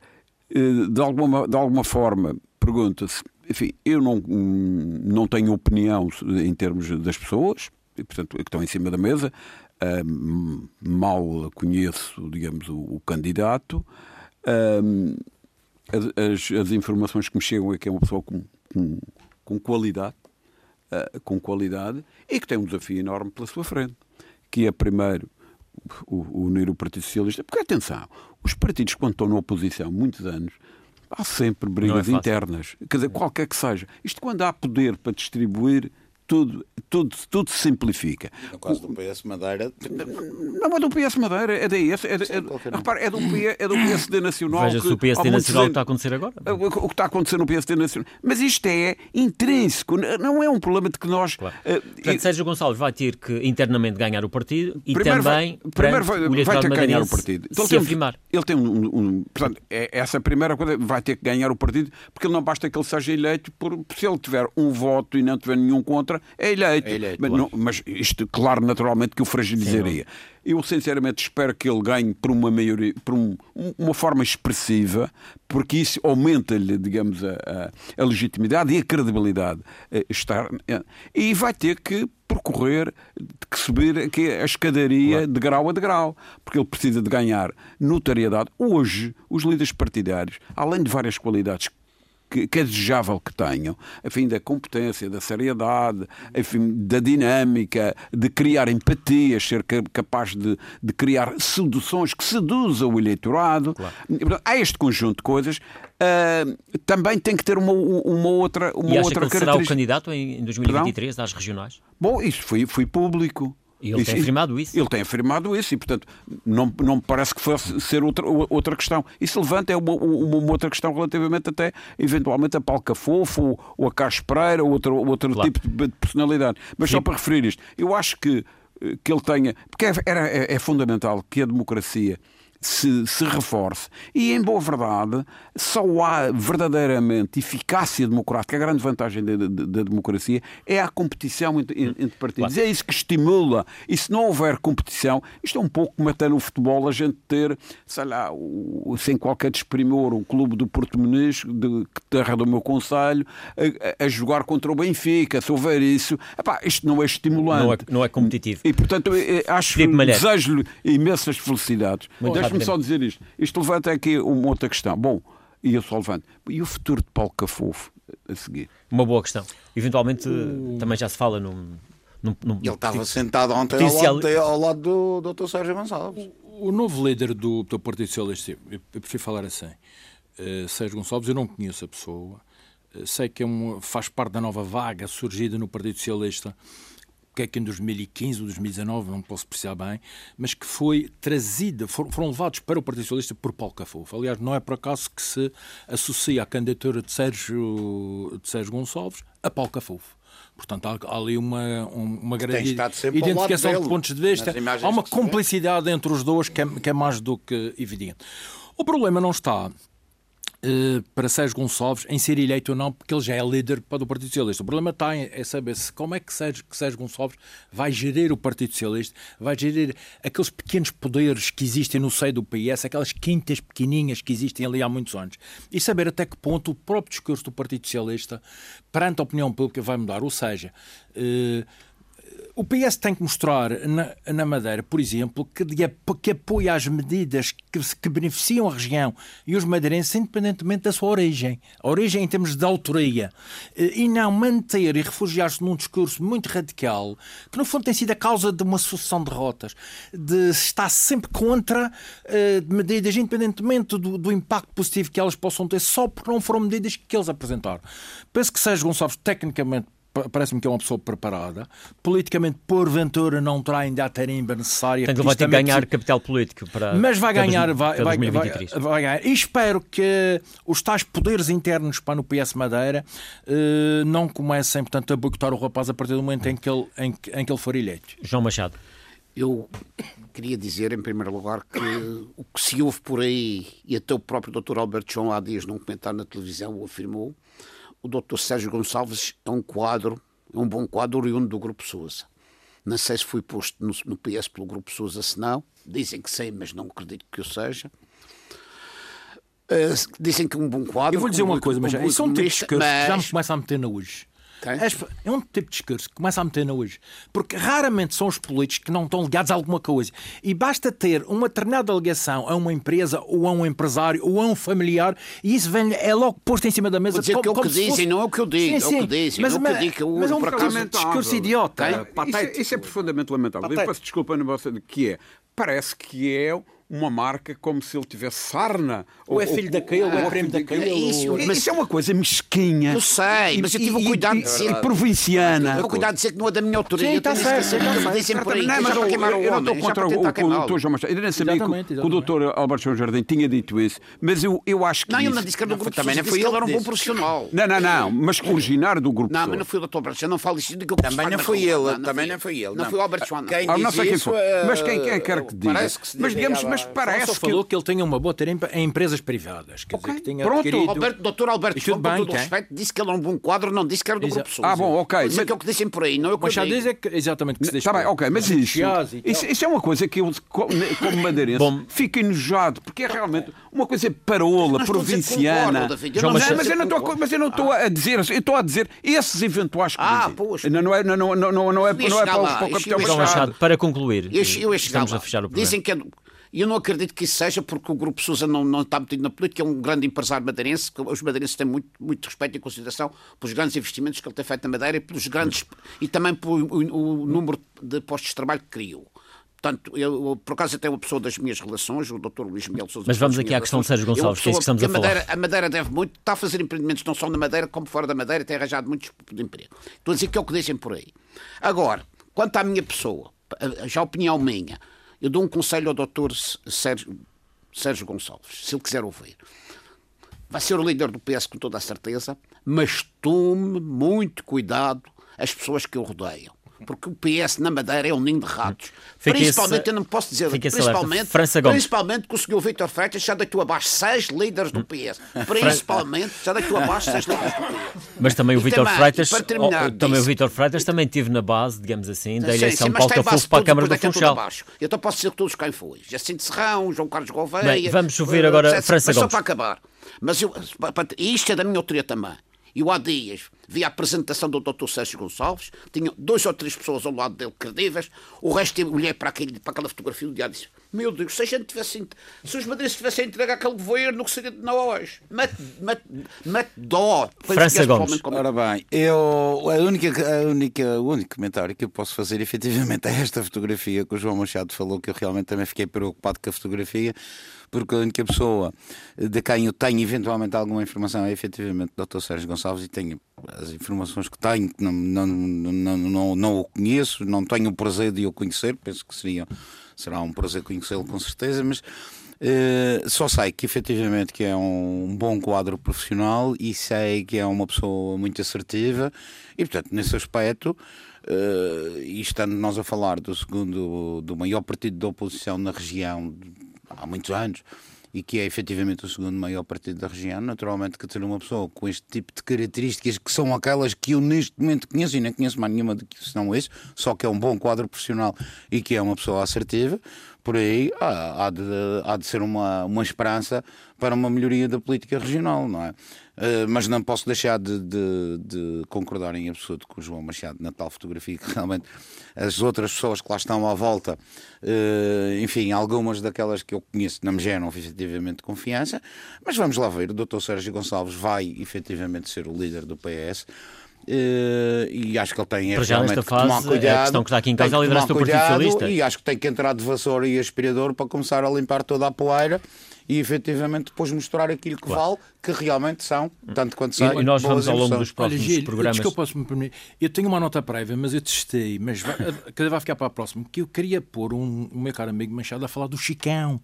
eh, de alguma, de alguma forma, pergunta-se, enfim, eu não, não tenho opinião em termos das pessoas, portanto, que estão em cima da mesa, uh, mal conheço, digamos, o, o candidato. Uh, as, as, informações que me chegam é que é uma pessoa com, com, com qualidade, uh, com qualidade, e que tem um desafio enorme pela sua frente, que é primeiro o, unir o Partido Socialista. Porque, atenção, os partidos, quando estão na oposição, muitos anos, há sempre brigas é internas. Quer dizer, qualquer que seja. Isto quando há poder para distribuir, tudo, tudo, tudo se simplifica. No caso do PS Madeira. Não é do PS Madeira, é DS. É, é, é, repare, é, do, é do PSD Nacional. Veja se o PSD Nacional está a acontecer agora. O que está a acontecer no PSD Nacional. Mas isto é intrínseco, não é um problema de que nós. Claro. Uh, Portanto, Sérgio Gonçalves vai ter que internamente ganhar o partido e também vai, primeiro vai, vai ter que ganhar o partido. Então, se ele tem, afirmar. Ele tem um, um, Portanto, é, essa primeira coisa vai ter que ganhar o partido, porque ele não basta que ele seja eleito, por, se ele tiver um voto e não tiver nenhum contra, é eleito. É eleito mas, não, mas, isto, claro, naturalmente que o fragilizaria. Sim, eu sinceramente espero que ele ganhe por uma maioria, por um, uma forma expressiva, porque isso aumenta-lhe, digamos, a, a, legitimidade e a credibilidade. Eh, estar, eh, e vai ter que percorrer, que subir aqui a escadaria claro. de grau a degrau, porque ele precisa de ganhar notariedade. Hoje, os líderes partidários, além de várias qualidades que, que é desejável que tenham, a fim da competência, da seriedade, enfim, da dinâmica, de criar empatias, ser capaz de, de criar seduções que seduzam o eleitorado. Claro. Há este conjunto de coisas. Uh, também tem que ter uma, uma outra uma e acha outra que ele será o candidato em 2023 Perdão? às regionais? Bom, isso foi, foi público. E ele tem afirmado isso. Ele tem afirmado isso e, portanto, não, não me parece que fosse ser outra, outra questão. Isso levanta é uma, uma, uma outra questão relativamente até, eventualmente, a Palca Fofo ou, ou a Cássio Pereira ou outro, outro claro. tipo de personalidade. Mas Sim. só para referir isto, eu acho que, que ele tenha... Porque é, era, é, é fundamental que a democracia se, se reforce. E, em boa verdade, só há verdadeiramente eficácia democrática. A grande vantagem da, da, da democracia é a competição entre, entre partidos. Claro. É isso que estimula. E se não houver competição, isto é um pouco como até no futebol a gente ter, sei lá, o, sem qualquer desprimor, o clube do Porto Muniz, de terra do meu conselho, a, a, jogar contra o Benfica. Se houver isso, epá, isto não é estimulante. Não é, não é competitivo. E, portanto, acho que desejo-lhe imensas felicidades. Deixe-me só dizer isto. Isto levanta aqui uma outra questão. Bom, e eu só levanto. E o futuro de Paulo Cafofo a seguir? Uma boa questão. Eventualmente uh... também já se fala num. num, num Ele estava sentado ontem potencial... ao lado, ao lado do Dr. Sérgio Gonçalves. O, o novo líder do, do Partido Socialista, eu, eu prefiro falar assim, uh, Sérgio Gonçalves, eu não conheço a pessoa, uh, sei que é um, faz parte da nova vaga surgida no Partido Socialista que é que em 2015 ou 2019, não posso precisar bem, mas que foi trazida, foram levados para o Partido Socialista por Paulo Cafofo. Aliás, não é por acaso que se associa a candidatura de Sérgio, de Sérgio Gonçalves a Paulo Cafofo. Portanto, há, ali uma, uma grande identificação de pontos de vista. Há uma cumplicidade entre os dois que é, que é mais do que evidente. O problema não está para Sérgio Gonçalves em ser eleito ou não, porque ele já é líder para o Partido Socialista. O problema está em é saber se, como é que Sérgio, que Sérgio Gonçalves vai gerir o Partido Socialista, vai gerir aqueles pequenos poderes que existem no seio do PS, aquelas quintas pequeninhas que existem ali há muitos anos, e saber até que ponto o próprio discurso do Partido Socialista perante a opinião pública vai mudar. Ou seja, uh, o PS tem que mostrar na, na Madeira, por exemplo, que, que apoia as medidas que, que, beneficiam a região e os madeirenses, independentemente da sua origem. A origem em termos de autoria. Eh, e não manter e refugiar-se num discurso muito radical, que no fundo tem sido a causa de uma sucessão de derrotas, de estar sempre contra uh, medidas, independentemente do, do, impacto positivo que elas possam ter, só porque não foram medidas que eles apresentaram. Penso que Sérgio Gonçalves, tecnicamente, parece-me que é uma pessoa preparada. Politicamente, porventura, não terá ainda a tarimba necessária. Portanto, ele vai ter que ganhar capital político para. Mas vai para ganhar, dois- vai, para vai, 2023. vai- vai ganhar. E espero que os tais poderes internos para no PS Madeira eh, não comecem, portanto, a boicotar o rapaz a partir do momento em que ele, em, que- em que ele for eleito. João Machado. Eu queria dizer, em primeiro lugar, que o que se ouve por aí, e até o próprio Dr. Alberto João há dias num comentário na televisão o afirmou, o Dr. Sérgio Gonçalves é um quadro, é um bom quadro oriundo do Grupo Sousa. Não sei se foi posto no, no PS pelo Grupo Sousa, se não. Dizem que sei, mas não acredito que o seja. Eh, dizem que é um bom quadro. Eu vou dizer um uma coisa, mas um um economista, discurso que já me mas- começa a meter na hoje. As- É um tipo de discurso que começa a meter na hoje. Porque raramente são os políticos que não estão ligados a alguma coisa. E basta ter uma determinada ligação a uma empresa, ou a um empresário, ou a um familiar, e isso vem, é logo posto em cima da mesa. Vou dizer que é o que dizem, fosse- não é o que eu digo, Sim, é o que sim. dizem, Mas, é o que eu digo, eu, mas é um discurso idiota. Quem? Isso, é- isso é profundamente lamentável. Eu Patético. peço desculpa na vossa que é. Parece que é uma marca como se ele tivesse sarna. Ou é filho daquele, ou é primo daquele, ou- Isso, mas- isso é uma coisa mesquinha. Eu sei, mas eu tive o cuidado de E provinciana. Eu cuidado de dizer que não é da minha autoria. Sim, tá tenho certo, tá eu, queimar o eu não estou contra o, o, o doutor João Machado. Eu nem sabia que, o- o doutor Alberto João Jardim tinha dito isso. Mas eu, eu acho que. Não, ele isso- não disse que era do grupo também não disse eu ele era um bom disse. profissional. Não, não, não. Mas originário do grupo Não, mas não foi o Dr. Alberto João, não falo isto de que eu Também não foi ele, também não foi ele. Não foi o Alberto João, não. Quem Ah, quem isso, foi. Mas quem, quem quer que diga. Parece que se mas digamos, mas parece Só que. falou que ele tenha uma boa tarimba em empresas privadas. Quer dizer, que tenha pronto, adquirido... Alberto, Dr. Alberto com todo o respeito, disse que ele era um bom quadro, não disse que era do Exa- grupo Sousa. Ah, bom, ok. Mas é Mas- que é o que dizem por aí, não é o que eu Mas já digo. diz é que, exatamente que se deixa Está bem, ok, mas isso, isso, isso é uma coisa que eu, co- como madeirense, Bom. fico enojado, porque é realmente uma coisa parola, provinciana. não Mas, estou a mas dizer eu não estou, mas eu não estou a dizer, eu estou a dizer esses eventuais Ah, que pois. não, é, não, não, não, não é, não é para o. Machado, para concluir, Eu, eu estamos a fechar o programa. Dizem que é. E eu não acredito que isso seja porque o Grupo Sousa não, não está metido na política, é um grande empresário madeirense, que os madeirenses têm muito, muito respeito e consideração pelos grandes investimentos que ele tem feito na Madeira e, pelos grandes, e também pelo o, o número de postos de trabalho que criou. Portanto, eu, por acaso até uma pessoa das minhas relações, o Dr. Luís Miguel Sousa. Mas vamos aqui à questão de Sérgio Gonçalves, que é isso que estamos a falar. Madeira, a Madeira deve muito, está a fazer empreendimentos não só na Madeira como fora da Madeira, tem arranjado muitos de emprego. Estou a dizer que é o que dizem por aí. Agora, quanto à minha pessoa, já a opinião minha, eu dou um conselho ao Dr. Sérgio, Sérgio Gonçalves, se ele quiser ouvir. Vai ser o líder do PS com toda a certeza, mas tome muito cuidado as pessoas que o rodeiam. Porque o PS na Madeira é um ninho de ratos. Fica principalmente, esse- eu não posso dizer, principalmente, França Gomes. principalmente que o Vítor Freitas já deitou abaixo seis líderes do PS. Principalmente, já deitou abaixo seis líderes do PS. Mas também o Vítor Freitas, para terminar oh, também o Vítor Freitas também esteve na base, digamos assim, da eleição de mas Paulo Cafufo para a Câmara do Funchal. Eu então posso dizer que todos quem foi. Jacinto Serrão, João Carlos Gouveia. Bem, vamos ouvir eh, agora etc. França Mas só Gomes. para acabar. Mas eu, pa- pa- e isto é da minha autoria também. Eu há dias vi a apresentação do Dr. Sérgio Gonçalves, tinha dois ou três pessoas ao lado dele credíveis, o resto eu olhei para, aquele, para aquela fotografia do diário e disse: Meu Deus, se a gente tivesse, se os madeirenses tivessem entregue aquele governo, que seria de nós? Mete, mete, mete dó. França este Gomes. como- Ora bem, eu, a única, a única, o único comentário que eu posso fazer efetivamente é esta fotografia que o João Machado falou, que eu realmente também fiquei preocupado com a fotografia, porque a única pessoa de quem eu tenho eventualmente alguma informação é efetivamente o Dr. Sérgio Gonçalves e tenho as informações que tenho, que não, não, não, não, não o conheço, não tenho o prazer de o conhecer, penso que seria, será um prazer conhecê-lo com certeza, mas eh, só sei que efetivamente que é um bom quadro profissional e sei que é uma pessoa muito assertiva e portanto nesse aspecto eh, e estando nós a falar do segundo do maior partido da oposição na região há muitos anos e que é efetivamente o segundo maior partido da região, naturalmente que ter uma pessoa com este tipo de características que são aquelas que eu neste momento conheço e não conheço mais nenhuma de que senão isso, só que é um bom quadro profissional e que é uma pessoa assertiva, por aí há, há de, há de ser uma, uma esperança para uma melhoria da política regional, não é? Eh, mas não posso deixar de, de- de concordar em absoluto com o João Machado na tal fotografia que realmente as outras pessoas que lá estão à volta, eh, enfim, algumas daquelas que eu conheço não me geram efetivamente confiança, mas vamos lá ver, o Dr. Sérgio Gonçalves vai efetivamente ser o líder do PS. Eh, e acho que ele tem é Para já, realmente nesta que tomar fase, a cuidado, questão que está aqui em causa é a liderança do Partido Socialista. E acho que tem que entrar de vassoura e aspirador para começar a limpar toda a poeira e efetivamente depois mostrar aquilo que vale, que realmente são, tanto quanto são. E, nós vamos ao longo dos próximos Olha, Gil, programas. Desculpa, se me permitir. Eu tenho uma nota prévia, mas eu testei, mas vai, vai ficar para a próxima, que eu queria pôr um, o meu caro amigo Machado a falar do Chicão.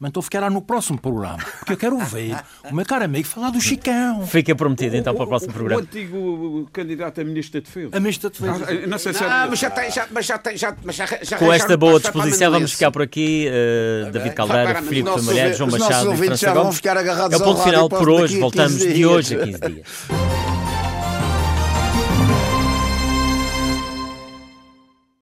Mas então ficará no próximo programa, porque eu quero ver o meu caro amigo falar do Chicão. Fica prometido então para o próximo O programa. antigo candidato a ministro da Defesa. A ministra de Defesa. Ah, Não sei se Ah, mas já tem, já, mas já tem, já, mas já, já Com esta boa disposição, vamos ficar por aqui. eh, David Caldeira, Filipe Malheiro, João ouvintes- os nossos Machado e vão Gomes. ficar agarrados É o ao ponto final por a hoje. 15 Voltamos de hoje a 15 dias.